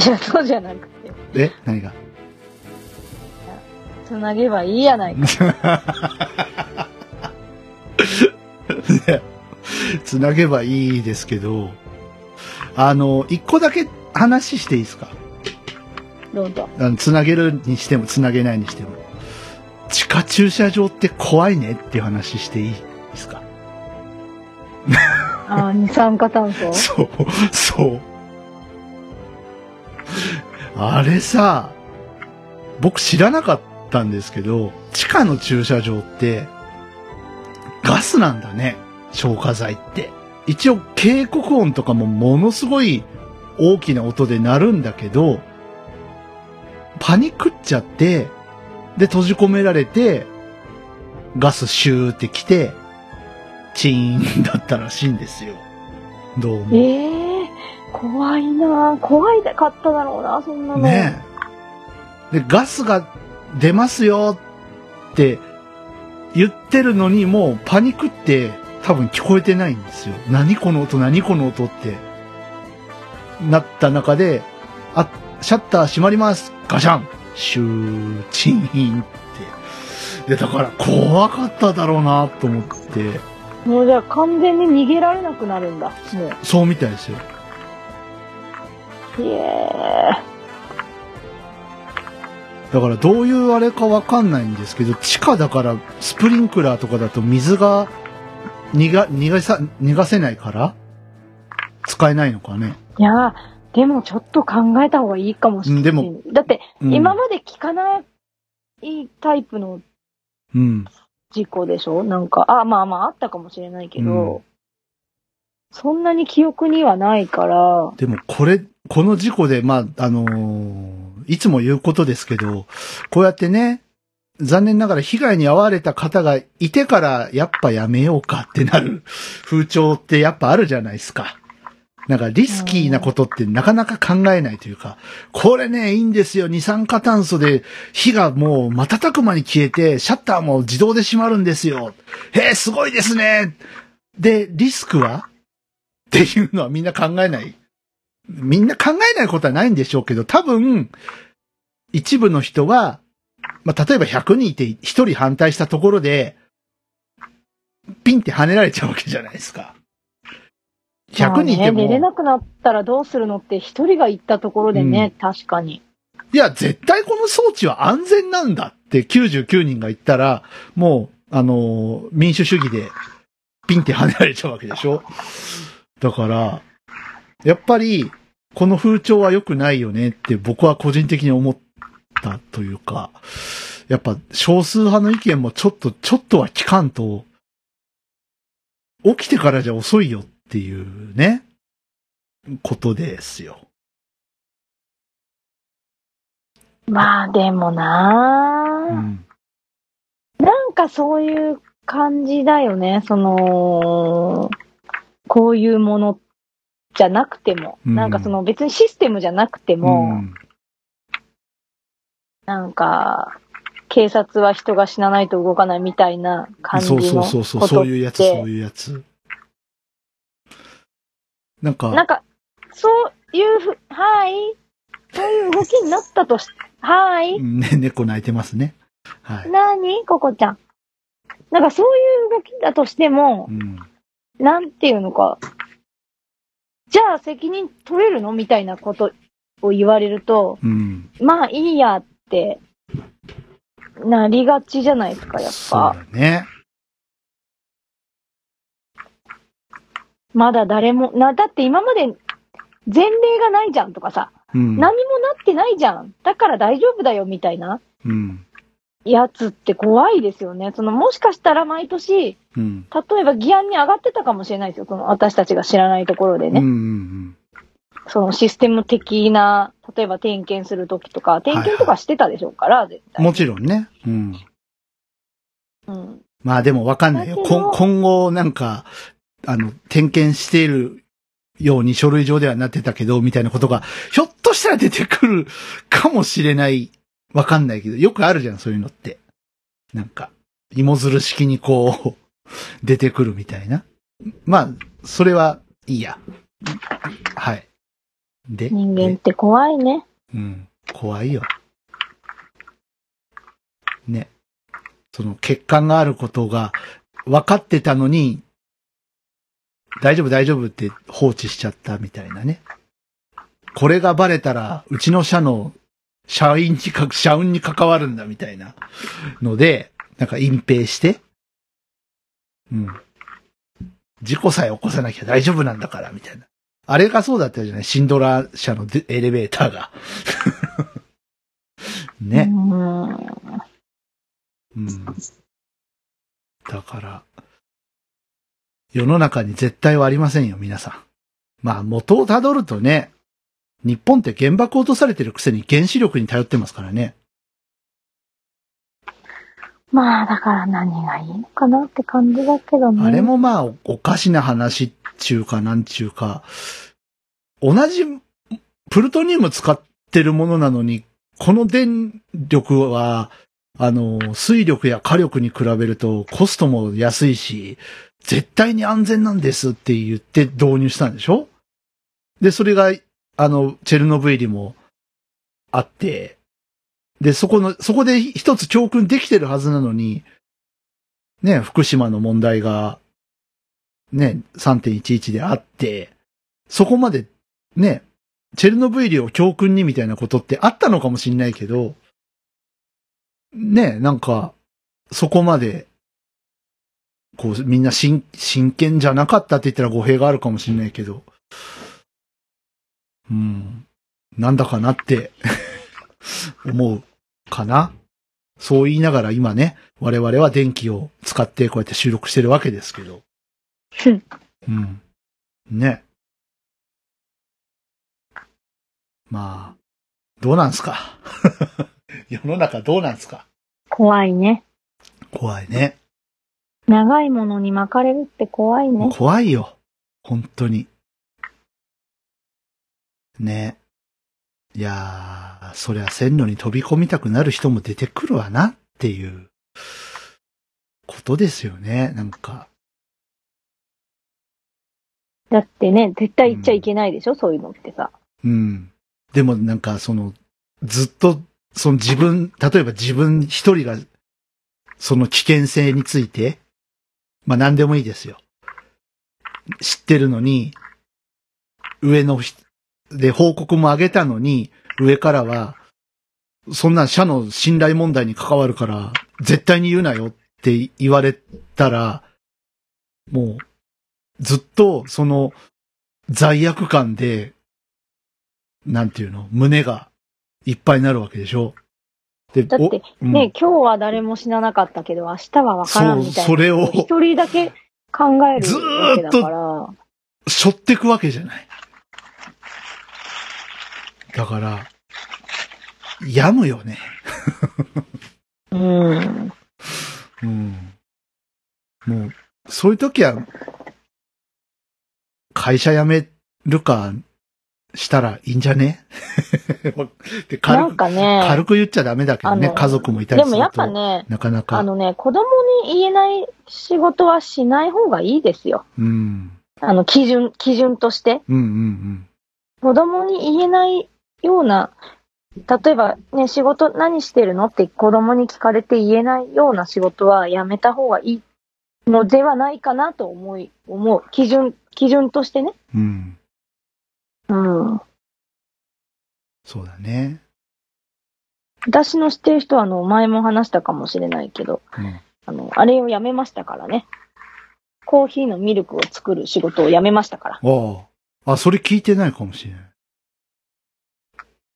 や、そうじゃなくて、え？何が？つなげばいいやないか。ねつなげばいいですけど、あの、一個だけ話していいですか？どうぞ。あのつなげるにしても、つなげないにしても。地下駐車場って怖いねっていう話していいですか？ああ、二酸化炭素？そう、そう。あれさ、僕知らなかったんですけど、地下の駐車場って、ガスなんだね。消火剤って。一応警告音とかもものすごい大きな音で鳴るんだけど、パニックっちゃって、で閉じ込められて、ガスシューって来て、チーンだったらしいんですよ。どうも。ええ怖いな怖いかっただろうな、そんなの。ねえ。で、ガスが出ますよって言ってるのにもうパニックって多分聞こえてないんですよ。何この音、何この音ってなった中で、あ、シャッター閉まります。ガシャンシュー、チーンって。で、だから怖かっただろうなと思って、もうじゃあ完全に逃げられなくなるんだ。もそうみたいですよ。う。いえだからどういうあれかわかんないんですけど、地下だからスプリンクラーとかだと水が逃が、逃がさ、逃がせないから使えないのかね。いやーでもちょっと考えた方がいいかもしれない。うんでも、だって、うん今まで聞かないタイプのうん。事故でしょ？なんか、あ、まあまああったかもしれないけど、そんなに記憶にはないから、でもこれ、この事故で、まあ、あのーいつも言うことですけど、こうやってね、残念ながら被害に遭われた方がいてから、やっぱやめようかってなる 風潮ってやっぱあるじゃないですか。なんかリスキーなことってなかなか考えないというか、これね、いいんですよ。二酸化炭素で火がもう瞬く間に消えて、シャッターも自動で閉まるんですよ。へえ、すごいですね。で、リスクは？っていうのはみんな考えない。みんな考えないことはないんでしょうけど、多分、一部の人は、まあ、例えば100人いて1人反対したところで、ピンって跳ねられちゃうわけじゃないですか。100人いてまあね、出れも、なくなったらどうするのって一人が言ったところでね、確かに。いや、絶対この装置は安全なんだって99人が言ったら、もう、あのー民主主義でピンって跳ねられちゃうわけでしょだから、やっぱり、この風潮は良くないよねって僕は個人的に思ったというか、やっぱ少数派の意見もちょっと、ちょっとは聞かんと、起きてからじゃ遅いよっていうね、ことですよ。まあでもなぁ、うん。なんかそういう感じだよね。その、こういうものじゃなくても、うんなんかその別にシステムじゃなくても、うんなんか、警察は人が死なないと動かないみたいな感じそうのことって。そうそうそう、そういうやつ、そういうやつ。なんか、なんか、そういうふ、はい。そういう動きになったとし、はい。ね、猫泣いてますね。はい。なにココちゃん。なんかそういう動きだとしてもう、ん。なんていうのか、じゃあ責任取れるのみたいなことを言われると、うん。まあいいやって、なりがちじゃないですか、やっそうぱ。だね。まだ誰も、な、だって今まで前例がないじゃんとかさ、うん。何もなってないじゃん。だから大丈夫だよみたいなうん。やつって怖いですよね。その、もしかしたら毎年、うん。例えば議案に上がってたかもしれないですよ。その、私たちが知らないところでね。うんうんそのシステム的な、例えば点検するときとか、点検とかしてたでしょうから、絶うん。対。もちろんね。うん。うん。まあでもわかんないよ。今後なんか、あの、点検しているように書類上ではなってたけど、みたいなことが、ひょっとしたら出てくるかもしれない。わかんないけど、よくあるじゃん、そういうのって。なんか、芋づる式にこう、出てくるみたいな。まあ、それはいいや。はい。で人間って怖いね。うん。怖いよ。ね。その欠陥があることが分かってたのに、大丈夫大丈夫って放置しちゃったみたいなね。これがバレたら、うちの社の社員にか、社運に関わるんだみたいなので、なんか隠蔽して、うん。事故さえ起こさなきゃ大丈夫なんだから、みたいな。あれがそうだったじゃない？シンドラー社のエレベーターが。ね。うん。だから、世の中に絶対はありませんよ、皆さん。まあ、元をたどるとね、日本って原爆落とされてるくせに原子力に頼ってますからね。まあ、だから何がいいのかなって感じだけどね。あれもまあ、おおかしな話っちゅうか、なんちゅうか、同じプルトニウム使ってるものなのに、この電力は、あの、水力や火力に比べるとコストも安いし、絶対に安全なんですって言って導入したんでしょ？で、それが、あの、チェルノブイリもあって、で、そこの、そこで一つ教訓できてるはずなのに、ね、福島の問題が、ね、3.11であって、そこまで、ね、チェルノブイリを教訓にみたいなことってあったのかもしれないけど、ね、なんか、そこまで、こう、みんな真真剣じゃなかったって言ったら語弊があるかもしれないけど、うん、なんだかなって 思うかな。そう言いながら今ね、我々は電気を使ってこうやって収録してるわけですけど。うん。ね。まあ、どうなんすか？世の中どうなんすか？怖いね。怖いね。長いものに巻かれるって怖いね。怖いよ。本当に。ね。いやー、そりゃ線路に飛び込みたくなる人も出てくるわなっていうことですよね。なんか。だってね、絶対言っちゃいけないでしょ、そういうのってさ。うん。でもなんかその、ずっと、その自分、例えば自分一人が、その危険性について、まあ何でもいいですよ。知ってるのに、上の人で報告も上げたのに、上からは、そんな社の信頼問題に関わるから、絶対に言うなよって言われたら、もう、ずっとその罪悪感で、なんていうの、胸がいっぱいになるわけでしょ。でだって、おうんね、今日は誰も死ななかったけど、明日はわからんみたいな。そうそれを一人だけ考えるずわけだーっとから。背負ってくわけじゃない。だから、病むよね。うん。うん。もう、そういう時は、会社辞めるか、したらいいんじゃね？でなん軽く、かね、軽く言っちゃダメだけどね、家族もいたりると。ですもやっぱね、なかなか。あのね、子供に言えない仕事はしない方がいいですよ。うん。あの、基準、基準として。うんうん子供に言えないような、例えばね、仕事何してるの？って子供に聞かれて言えないような仕事はやめた方がいいのではないかなと思い、思う。基準、基準としてね。うん。うん。うん。そうだね。私の知ってる人は、あの、前も話したかもしれないけど、うん。あの、あれをやめましたからね。コーヒーのミルクを作る仕事をやめましたから。ああ。あ、それ聞いてないかもしれない。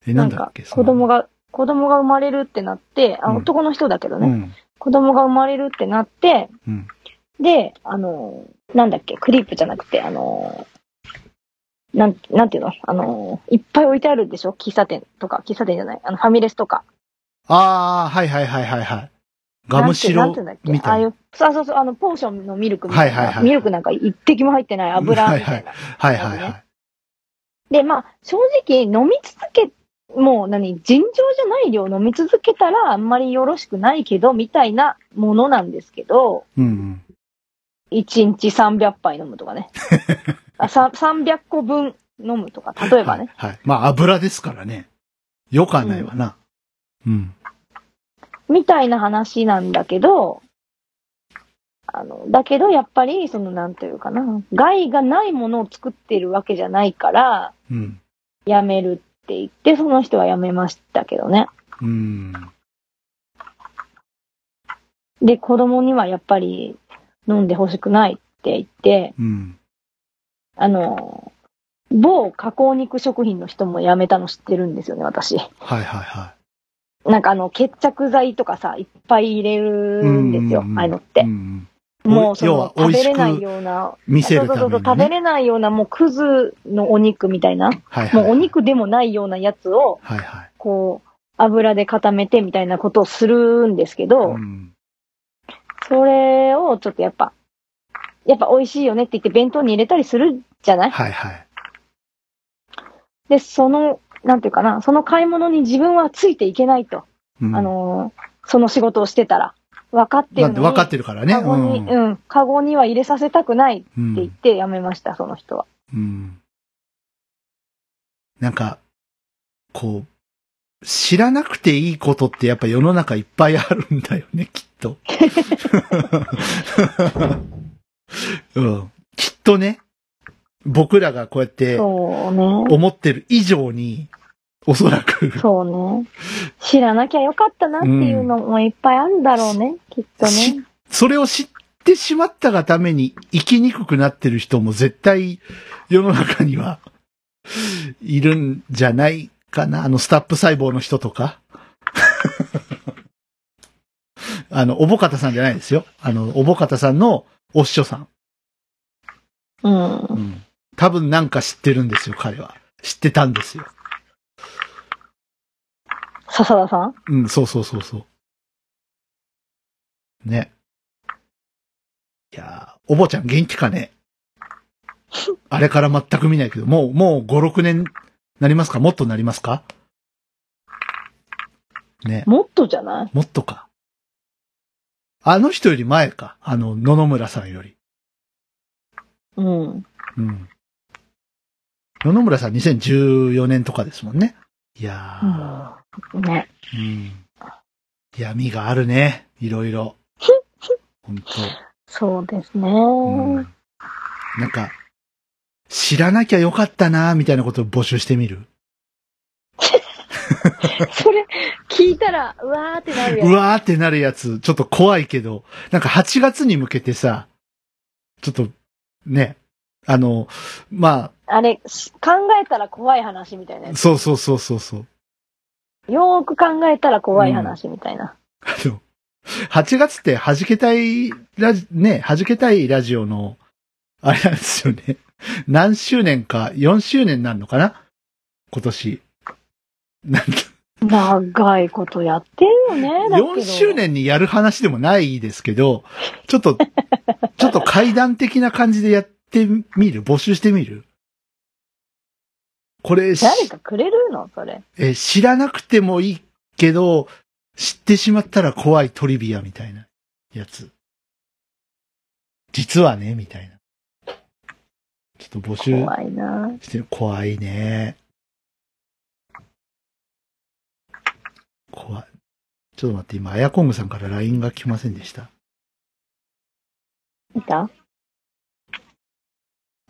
え、ななんだっけ、子供が、が、子供が生まれるってなって、あうん男の人だけどね、うん。子供が生まれるってなって、うん。で、あの、なんだっけ、クリップじゃなくて、あの、なん、なんていうの？あの、いっぱい置いてあるでしょ？喫茶店とか、喫茶店じゃない、あの、ファミレスとか。ああ、はいはいはいはいはい。ガムシロなんてなんていうんだっけ？ああい。みたいうそうそうそう、あの、ポーションのミルクみたいな。はいはいはいミルクなんか一滴も入ってない油みたいな。はいはいはい。で、まあ、正直飲み続け、もう何、尋常じゃない量飲み続けたらあんまりよろしくないけど、みたいなものなんですけど、うんうん。1日300杯飲むとかね。あさ300個分飲むとか、例えばね。はい。はい。まあ油ですからね。よくはないわな。うん。みたいな話なんだけど、あの、だけどやっぱり、その、なんというかな、害がないものを作ってるわけじゃないから、うん。やめる言って、その人はやめましたけどね。うん。で、子供にはやっぱり飲んでほしくないって言って、うん。あの、某加工肉食品の人も辞めたの知ってるんですよね、私。はいはいはなんかあの、血着剤とかさ、いっぱい入れるんですよ、ああいうのってい。う。ん。もうその食べれないような、見せるために、ね。そうそうそう、食べれないようなもうクズのお肉みたいな、はいはい。もうお肉でもないようなやつを、はいはい。こう、油で固めてみたいなことをするんですけど、うん。それをちょっとやっぱ、やっぱ美味しいよねって言って弁当に入れたりするじゃない？はいはい。で、その、なんていうかな、その買い物に自分はついていけないと。うんあ、のーその仕事をしてたら。分かってるのに。なんで分かってるからね。カゴに、うんうん、カゴには入れさせたくないってうん言って辞めました、その人は。うん。なんか、こう、知らなくていいことってやっぱ世の中いっぱいあるんだよね、きっと。うん。きっとね、僕らがこうやって。思ってる以上に、おそらく、そうね。知らなきゃよかったなっていうのもいっぱいあるんだろうね、きっとしね。それを知ってしまったがために生きにくくなってる人も絶対世の中にはいるんじゃないかな。あのスタップ細胞の人とか。あの、おぼかたさんじゃないですよ。あの、おぼかたさんのお師匠さん。うん。うん。多分なんか知ってるんですよ、彼は。知ってたんですよ。笹田さん？うん、そうそうそうそう。ね。いやー、お坊ちゃん元気かね？あれから全く見ないけど、もう、もう5、6年なりますか？もっとなりますか？ね。もっとじゃない？もっとか。あの人より前か。あの、野々村さんより。うん。うん。野々村さん2014年とかですもんね。いやー、ね。うん。闇があるね。いろいろ。本そうですね。当。うん。なんか、知らなきゃよかったなみたいなことを募集してみる？それ、聞いたら、うわーってなるやうわーってなるやつ、ちょっと怖いけど、なんか8月に向けてさ、ちょっと、ね、あの、まあれ、し考えたら怖い話みたいなあ、やそうそうそうそうそう。つ。よーく考えたら怖い話みたいな。あの、8月って弾けたいラジ、ね、弾けたいラジオの、あれなんですよね。何周年か、4周年になるのかな？今年。なんか長いことやってるよね。だけど4周年にやる話でもないですけど、ちょっと、ちょっと階段的な感じでやってみる？募集してみる？これ、し誰かくれるの？それ。え、知らなくてもいいけど、知ってしまったら怖いトリビアみたいなやつ。実はね、みたいな。ちょっと募集怖いな。してる。怖いね。怖い。ちょっと待って、今、アヤコングさんから LINE が来ませんでした。いた？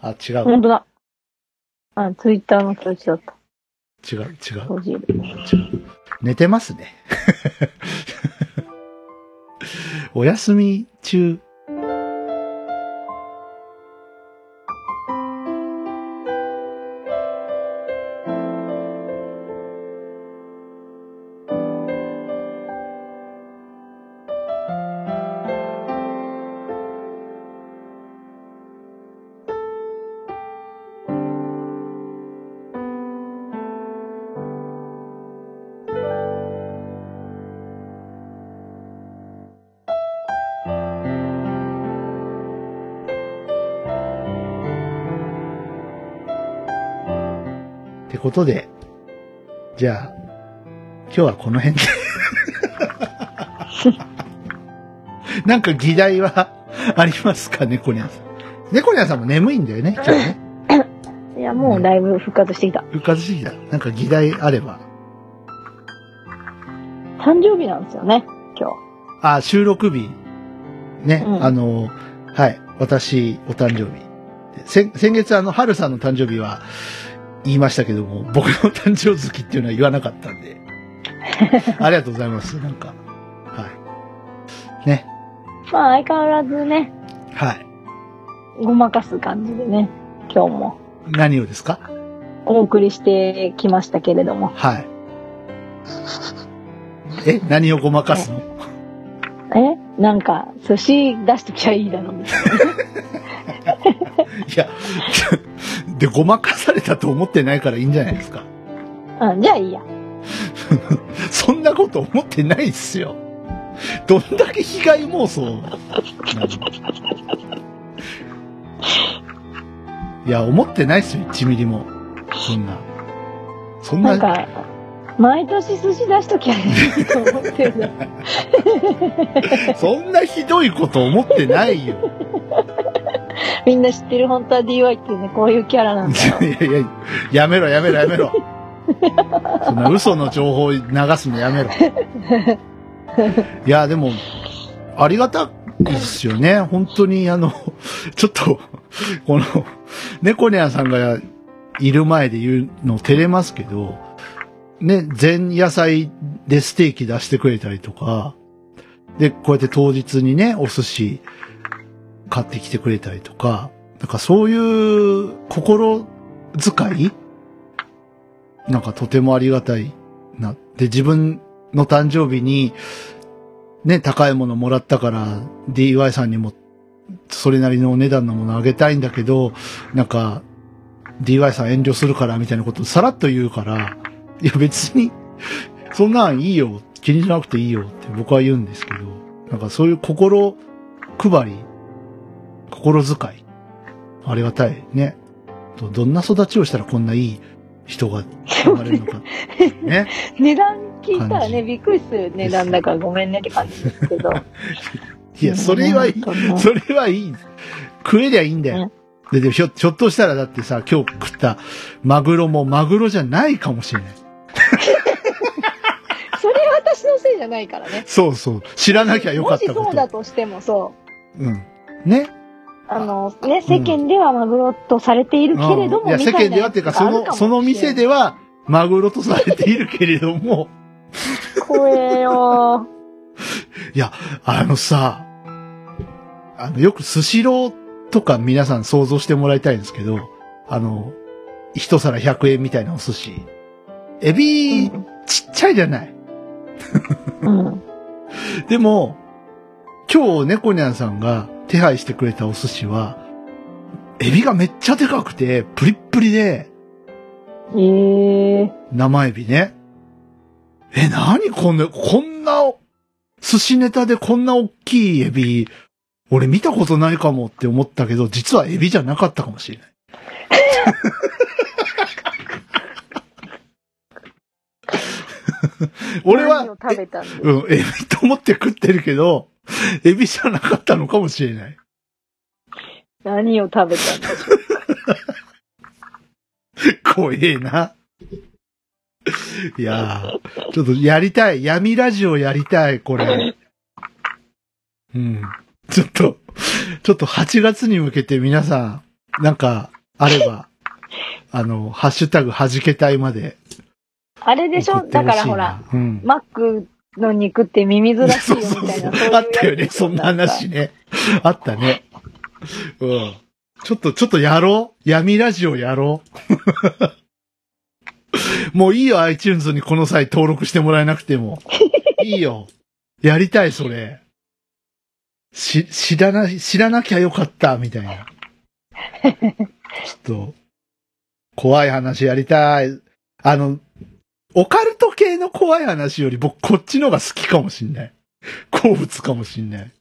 あ、違う。本当だ。あ、ツイッターの通知だった。違う、違う。違う。寝てますね。お休み中。ことで、じゃあ、今日はこの辺で。なんか議題はありますか、猫ニャンさん。猫ニャンさんも眠いんだよね、今日ね。いや、もうだいぶ復活してきた。復活してきた。なんか議題あれば。誕生日なんですよね、今日。あ、収録日。ね、うんあの、はい。私、お誕生日。先先月、あの、春さんの誕生日は言いましたけども、僕の誕生月っていうのは言わなかったんで。ありがとうございます。なんか。はい。ね。まあ、相変わらずね、はい。ごまかす感じでね、今日も何をですか？お送りしてきましたけれども。はい。え何をごまかすの？えなんか、寿司出しときゃいいだろうみたい いや、で、ごまかされたと思ってないからいいんじゃないですか。な。うん、じゃあいいや。そんなこと思ってないっすよ。どんだけ被害妄想いや、思ってないっすよ、1ミリも。そんな。そんな、なんか、毎年寿司出しときゃいいと思ってるの。そんなひどいこと思ってないよ。みんな知ってる本当は DY っていうね、こういうキャラなんだよ。いやいや、やめろやめろやめろ。そんな嘘の情報流すのやめろ。いや、でも、ありがたいですよね。本当に、あの、ちょっと、この、猫ニャンさんがいる前で言うの照れますけど、ね、全野菜でステーキ出してくれたりとか、で、こうやって当日にね、お寿司買ってきてくれたりとか、なんかそういう心遣いなんかとてもありがたいな。で、自分の誕生日に、ね、高いものもらったから、DY さんにも、それなりのお値段のものあげたいんだけど、なんか、DY さん遠慮するからみたいなことをさらっと言うから、いや別に、そんなんいいよ、気にしなくていいよって僕は言うんですけど、なんかそういう心配り、心遣い、ありがたいね。どどんな育ちをしたらこんないい人が生まれるのか。ね。値段聞いたらね、びっくりする値段だからごめんねって感じですけど。いや、それはいい。それはいい。食えりゃいいんだよ。で、でもひょ、ひょっとしたらだってさ、今日食ったマグロもマグロじゃないかもしれない。それは私のせいじゃないからね。そうそう。知らなきゃよかもしったこと。そうだとしてもそう。うん。ね。あの、ね、世間ではマグロとされているけれども、うんいや、世間ではっていうか、その、その店では、マグロとされているけれども、怖えよいや、あのさ、あの、よくスシローとか皆さん想像してもらいたいんですけど、あの、一皿100円みたいなお寿司。エビ、ちっちゃいじゃない。うん。でも、今日猫ニャンさんが手配してくれたお寿司は、エビがめっちゃでかくて、プリップリで、ええ生エビね。え、なにこんな、こんな、寿司ネタでこんな大きいエビ、俺見たことないかもって思ったけど、実はエビじゃなかったかもしれない。俺はうん、エビと思って食ってるけど、エビじゃなかったのかもしれない。何を食べたんでしょ怖えな。いやー、ちょっとやりたい。闇ラジオやりたい、これ。うん。ちょっと、ちょっと8月に向けて皆さん、なんか、あれば、あの、ハッシュタグ弾けたいまであれでしょ？だからほら、うん。マックの肉ってミミズらしいよみたいな。そういうあったよね、そんな話ね。あったね。うん。ちょっと、ちょっとやろう闇ラジオやろう もういいよ、iTunes にこの際登録してもらえなくても。いいよ。やりたい、それ。し、知らな、知らなきゃよかった、みたいな。ちょっと、怖い話やりたい。あの、オカルト系の怖い話より僕こっちのが好きかもしんない。好物かもしんない。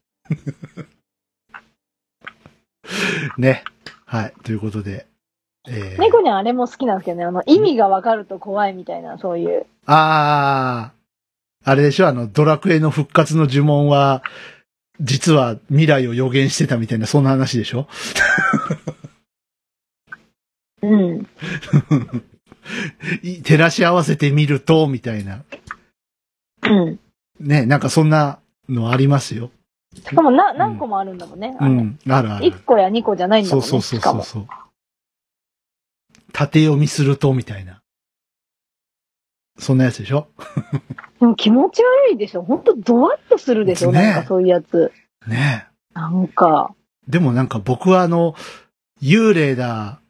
ね。はい。ということで。えー、猫にはあれも好きなんですけどね、あの、意味がわかると怖いみたいな、そういう。あー、あれでしょ？あの、ドラクエの復活の呪文は、実は未来を予言してたみたいな、そんな話でしょ？うん。い照らし合わせてみると、みたいな。うん。ね、なんかそんなのありますよ。しかもな、何個もあるんだもんね。うん、あるある。1個や2個じゃないんだもね。そうんそうそう。そう。縦読みすると、みたいな。そんなやつでしょ？でも気持ち悪いでしょほんとゾワッとするでしょ、ねなんかそういうやつ。ねなんか。でもなんか僕はあの、幽霊だ、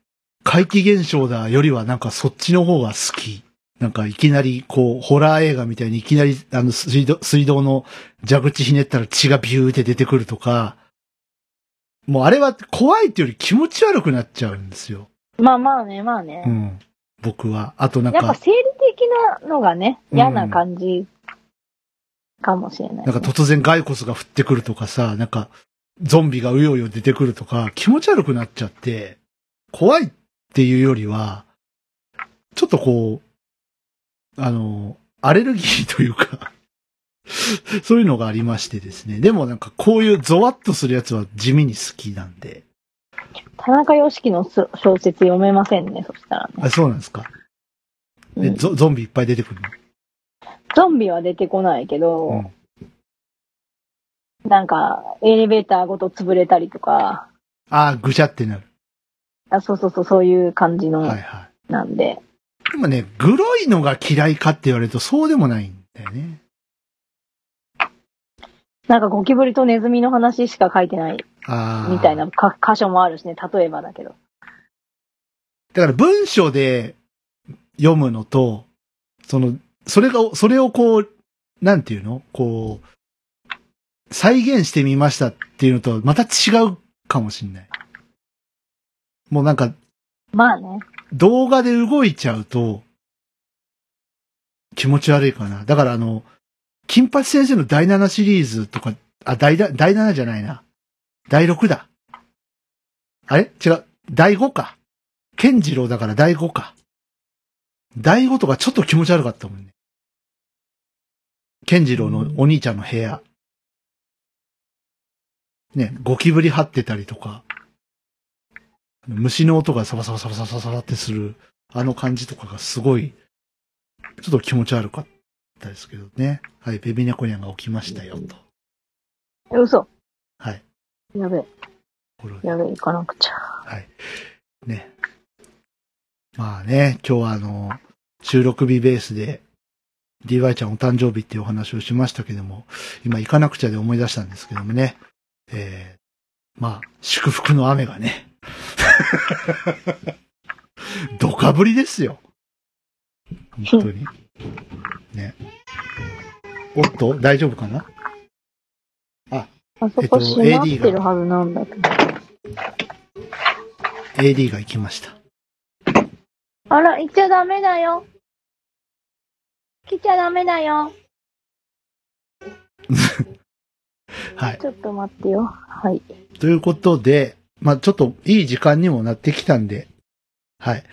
怪奇現象だよりはなんかそっちの方が好き。なんかいきなりこう、ホラー映画みたいにいきなりあの水道、水道の蛇口ひねったら血がビューって出てくるとか、もうあれは怖いっていうより気持ち悪くなっちゃうんですよ。まあまあね、まあね。うん。僕は。あとなんか、やっぱ生理的なのがね、うん嫌な感じかもしれない、なんか突然骸骨が降ってくるとかさ、なんかゾンビがうようよ出てくるとか、気持ち悪くなっちゃって、怖いっていうよりは、ちょっとこう、あの、アレルギーというか、そういうのがありましてですね。でもなんかこういうゾワッとするやつは地味に好きなんで。田中良樹の小説読めませんね、そしたらね。あ、そうなんですか？え、うんゾゾンビいっぱい出てくるの？ゾンビは出てこないけど、うんなんか、エレベーターごと潰れたりとか、あーぐしゃってなる。あそうそうそう、そういう感じの、はいはい。なんで。でもね、グロいのが嫌いかって言われるとそうでもないんだよね。なんかゴキブリとネズミの話しか書いてない。みたいなか箇所もあるしね、例えばだけど。だから文章で読むのと、その、それが、それをこう、なんていうの？こう、再現してみましたっていうのとまた違うかもしんない。もうなんか、まあね。動画で動いちゃうと、気持ち悪いかな。だからあの、金八先生の第7シリーズとか、あ、第だ第7じゃないな。第6だ。あれ？違う。第5か。健次郎だから第5か。第5とかちょっと気持ち悪かったもんね。健次郎のお兄ちゃんの部屋。ね、ゴキブリ張ってたりとか、虫の音がサバサバサバサバサバってする、あの感じとかがすごい、ちょっと気持ち悪かったですけどね。はい、ベビネコニャンが起きましたよ、と。え、嘘。はい。やべえ。やべえ、行かなくちゃ。はい。ね。まあね、今日はあの、収録日ベースで、DY ちゃんお誕生日っていうお話をしましたけども、今行かなくちゃで思い出したんですけどもね。えー、まあ、祝福の雨がね。ドカぶりですよ。本当に。ね。おっと、大丈夫かな？あそえっとこ閉まってるはずなんだけど。?AD が行きました。あら、行っちゃダメだよ。来ちゃダメだよ。はい。ちょっと待ってよ。はい。ということで、まあちょっといい時間にもなってきたんで、はい。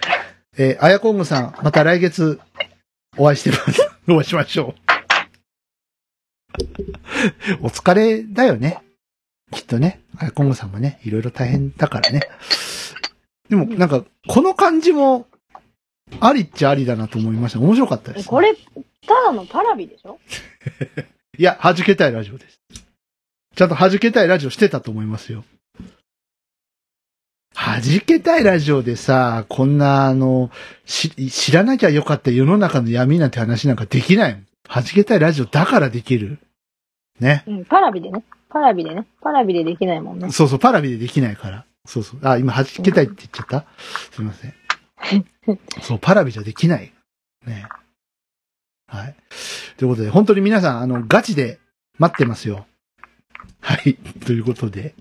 えー、あやこんぐさん、また来月お会いしてます。お会いしましょう。お疲れだよね。きっとね。あやこんぐさんもね、いろいろ大変だからね。でも、なんか、この感じも、ありっちゃありだなと思いました。面白かったです、えこれ、ただのパラビでしょ？いや、弾けたいラジオです。ちゃんと弾けたいラジオしてたと思いますよ。弾けたいラジオでさ、こんな、あの、し、知らなきゃよかった世の中の闇なんて話なんかできないもん。弾けたいラジオだからできる。ね。うん、パラビでね。パラビでね。パラビでできないもんね。そうそう、パラビでできないから。そうそう。あ、今弾けたいって言っちゃった？すいません。そう、パラビじゃできない。ね。はい。ということで、本当に皆さん、あの、ガチで待ってますよ。はい。ということで、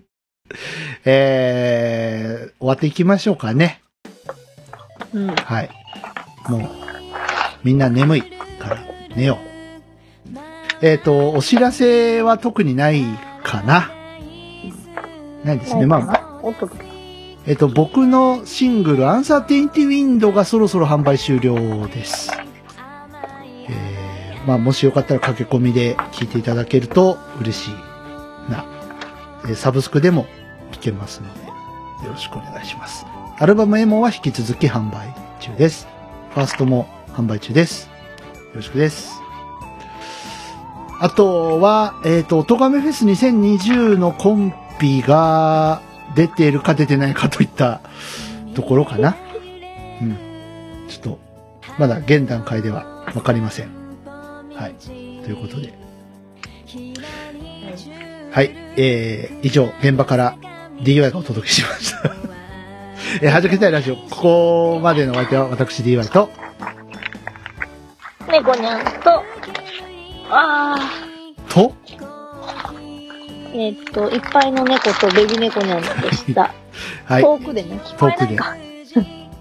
えー、終わっていきましょうかね。うん。はい。もう、みんな眠いから寝よう。えっ、と、お知らせは特にないかな？ないですね。まあ、おっとっと。えっ、と、僕のシングル、アンサーティンティウィンドがそろそろ販売終了です。えー、まあ、もしよかったら駆け込みで聞いていただけると嬉しいな。えーサブスクでも聞けますので、よろしくお願いします。アルバムエモは引き続き販売中です。ファーストも販売中です。よろしくです。あとは、えっ、と、おとがめフェス2020のコンピが出ているか出てないかといったところかな。うん。ちょっと、まだ現段階ではわかりません。はい。ということで。はい。えー、以上、現場から DY がお届けしました。えー、はじけたいラジオ、ここまでのお相手は私 DY と、猫にゃんと、あと、ー、えーっと、いっぱいの猫とベビ猫にゃんでした。はい。遠くでね、聞こえないか。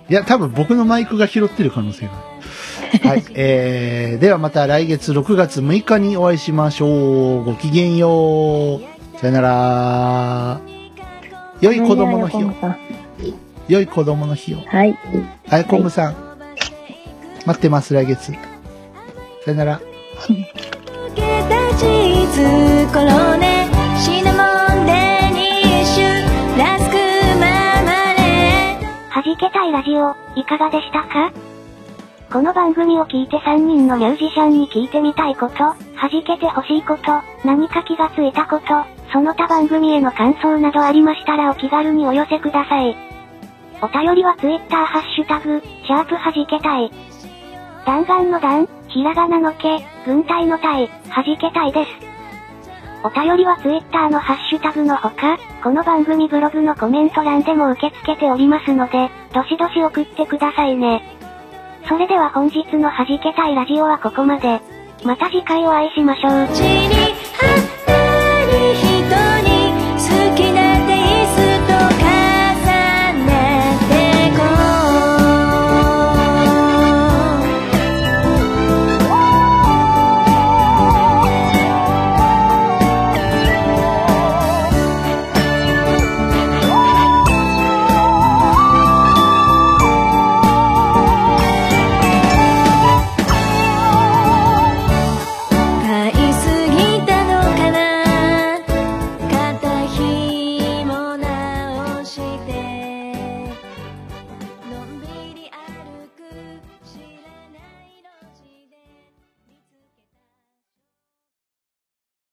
いや、多分僕のマイクが拾ってる可能性がある。はい。えー、ではまた来月6月6日にお会いしましょう。ごきげんよう。さよなら。良い子供の日を。良い子供の日を。はい。あやこむさん。待ってます、来月。さよなら。けたチーズコロネシナモンデニッシュラスクママレー弾けたいラジオ、いかがでしたか？この番組を聞いて3人のミュージシャンに聞いてみたいこと、弾けてほしいこと、何か気がついたこと、その他番組への感想などありましたらお気軽にお寄せください。お便りは Twitter ハッシュタグ、シャープ弾けたい。弾丸の弾、ひらがなのけ、軍隊の隊、弾けたいです。お便りは Twitter のハッシュタグのほか、この番組ブログのコメント欄でも受け付けておりますので、どしどし送ってくださいね。それでは本日の弾けたいラジオはここまで。また次回お会いしましょう。に人に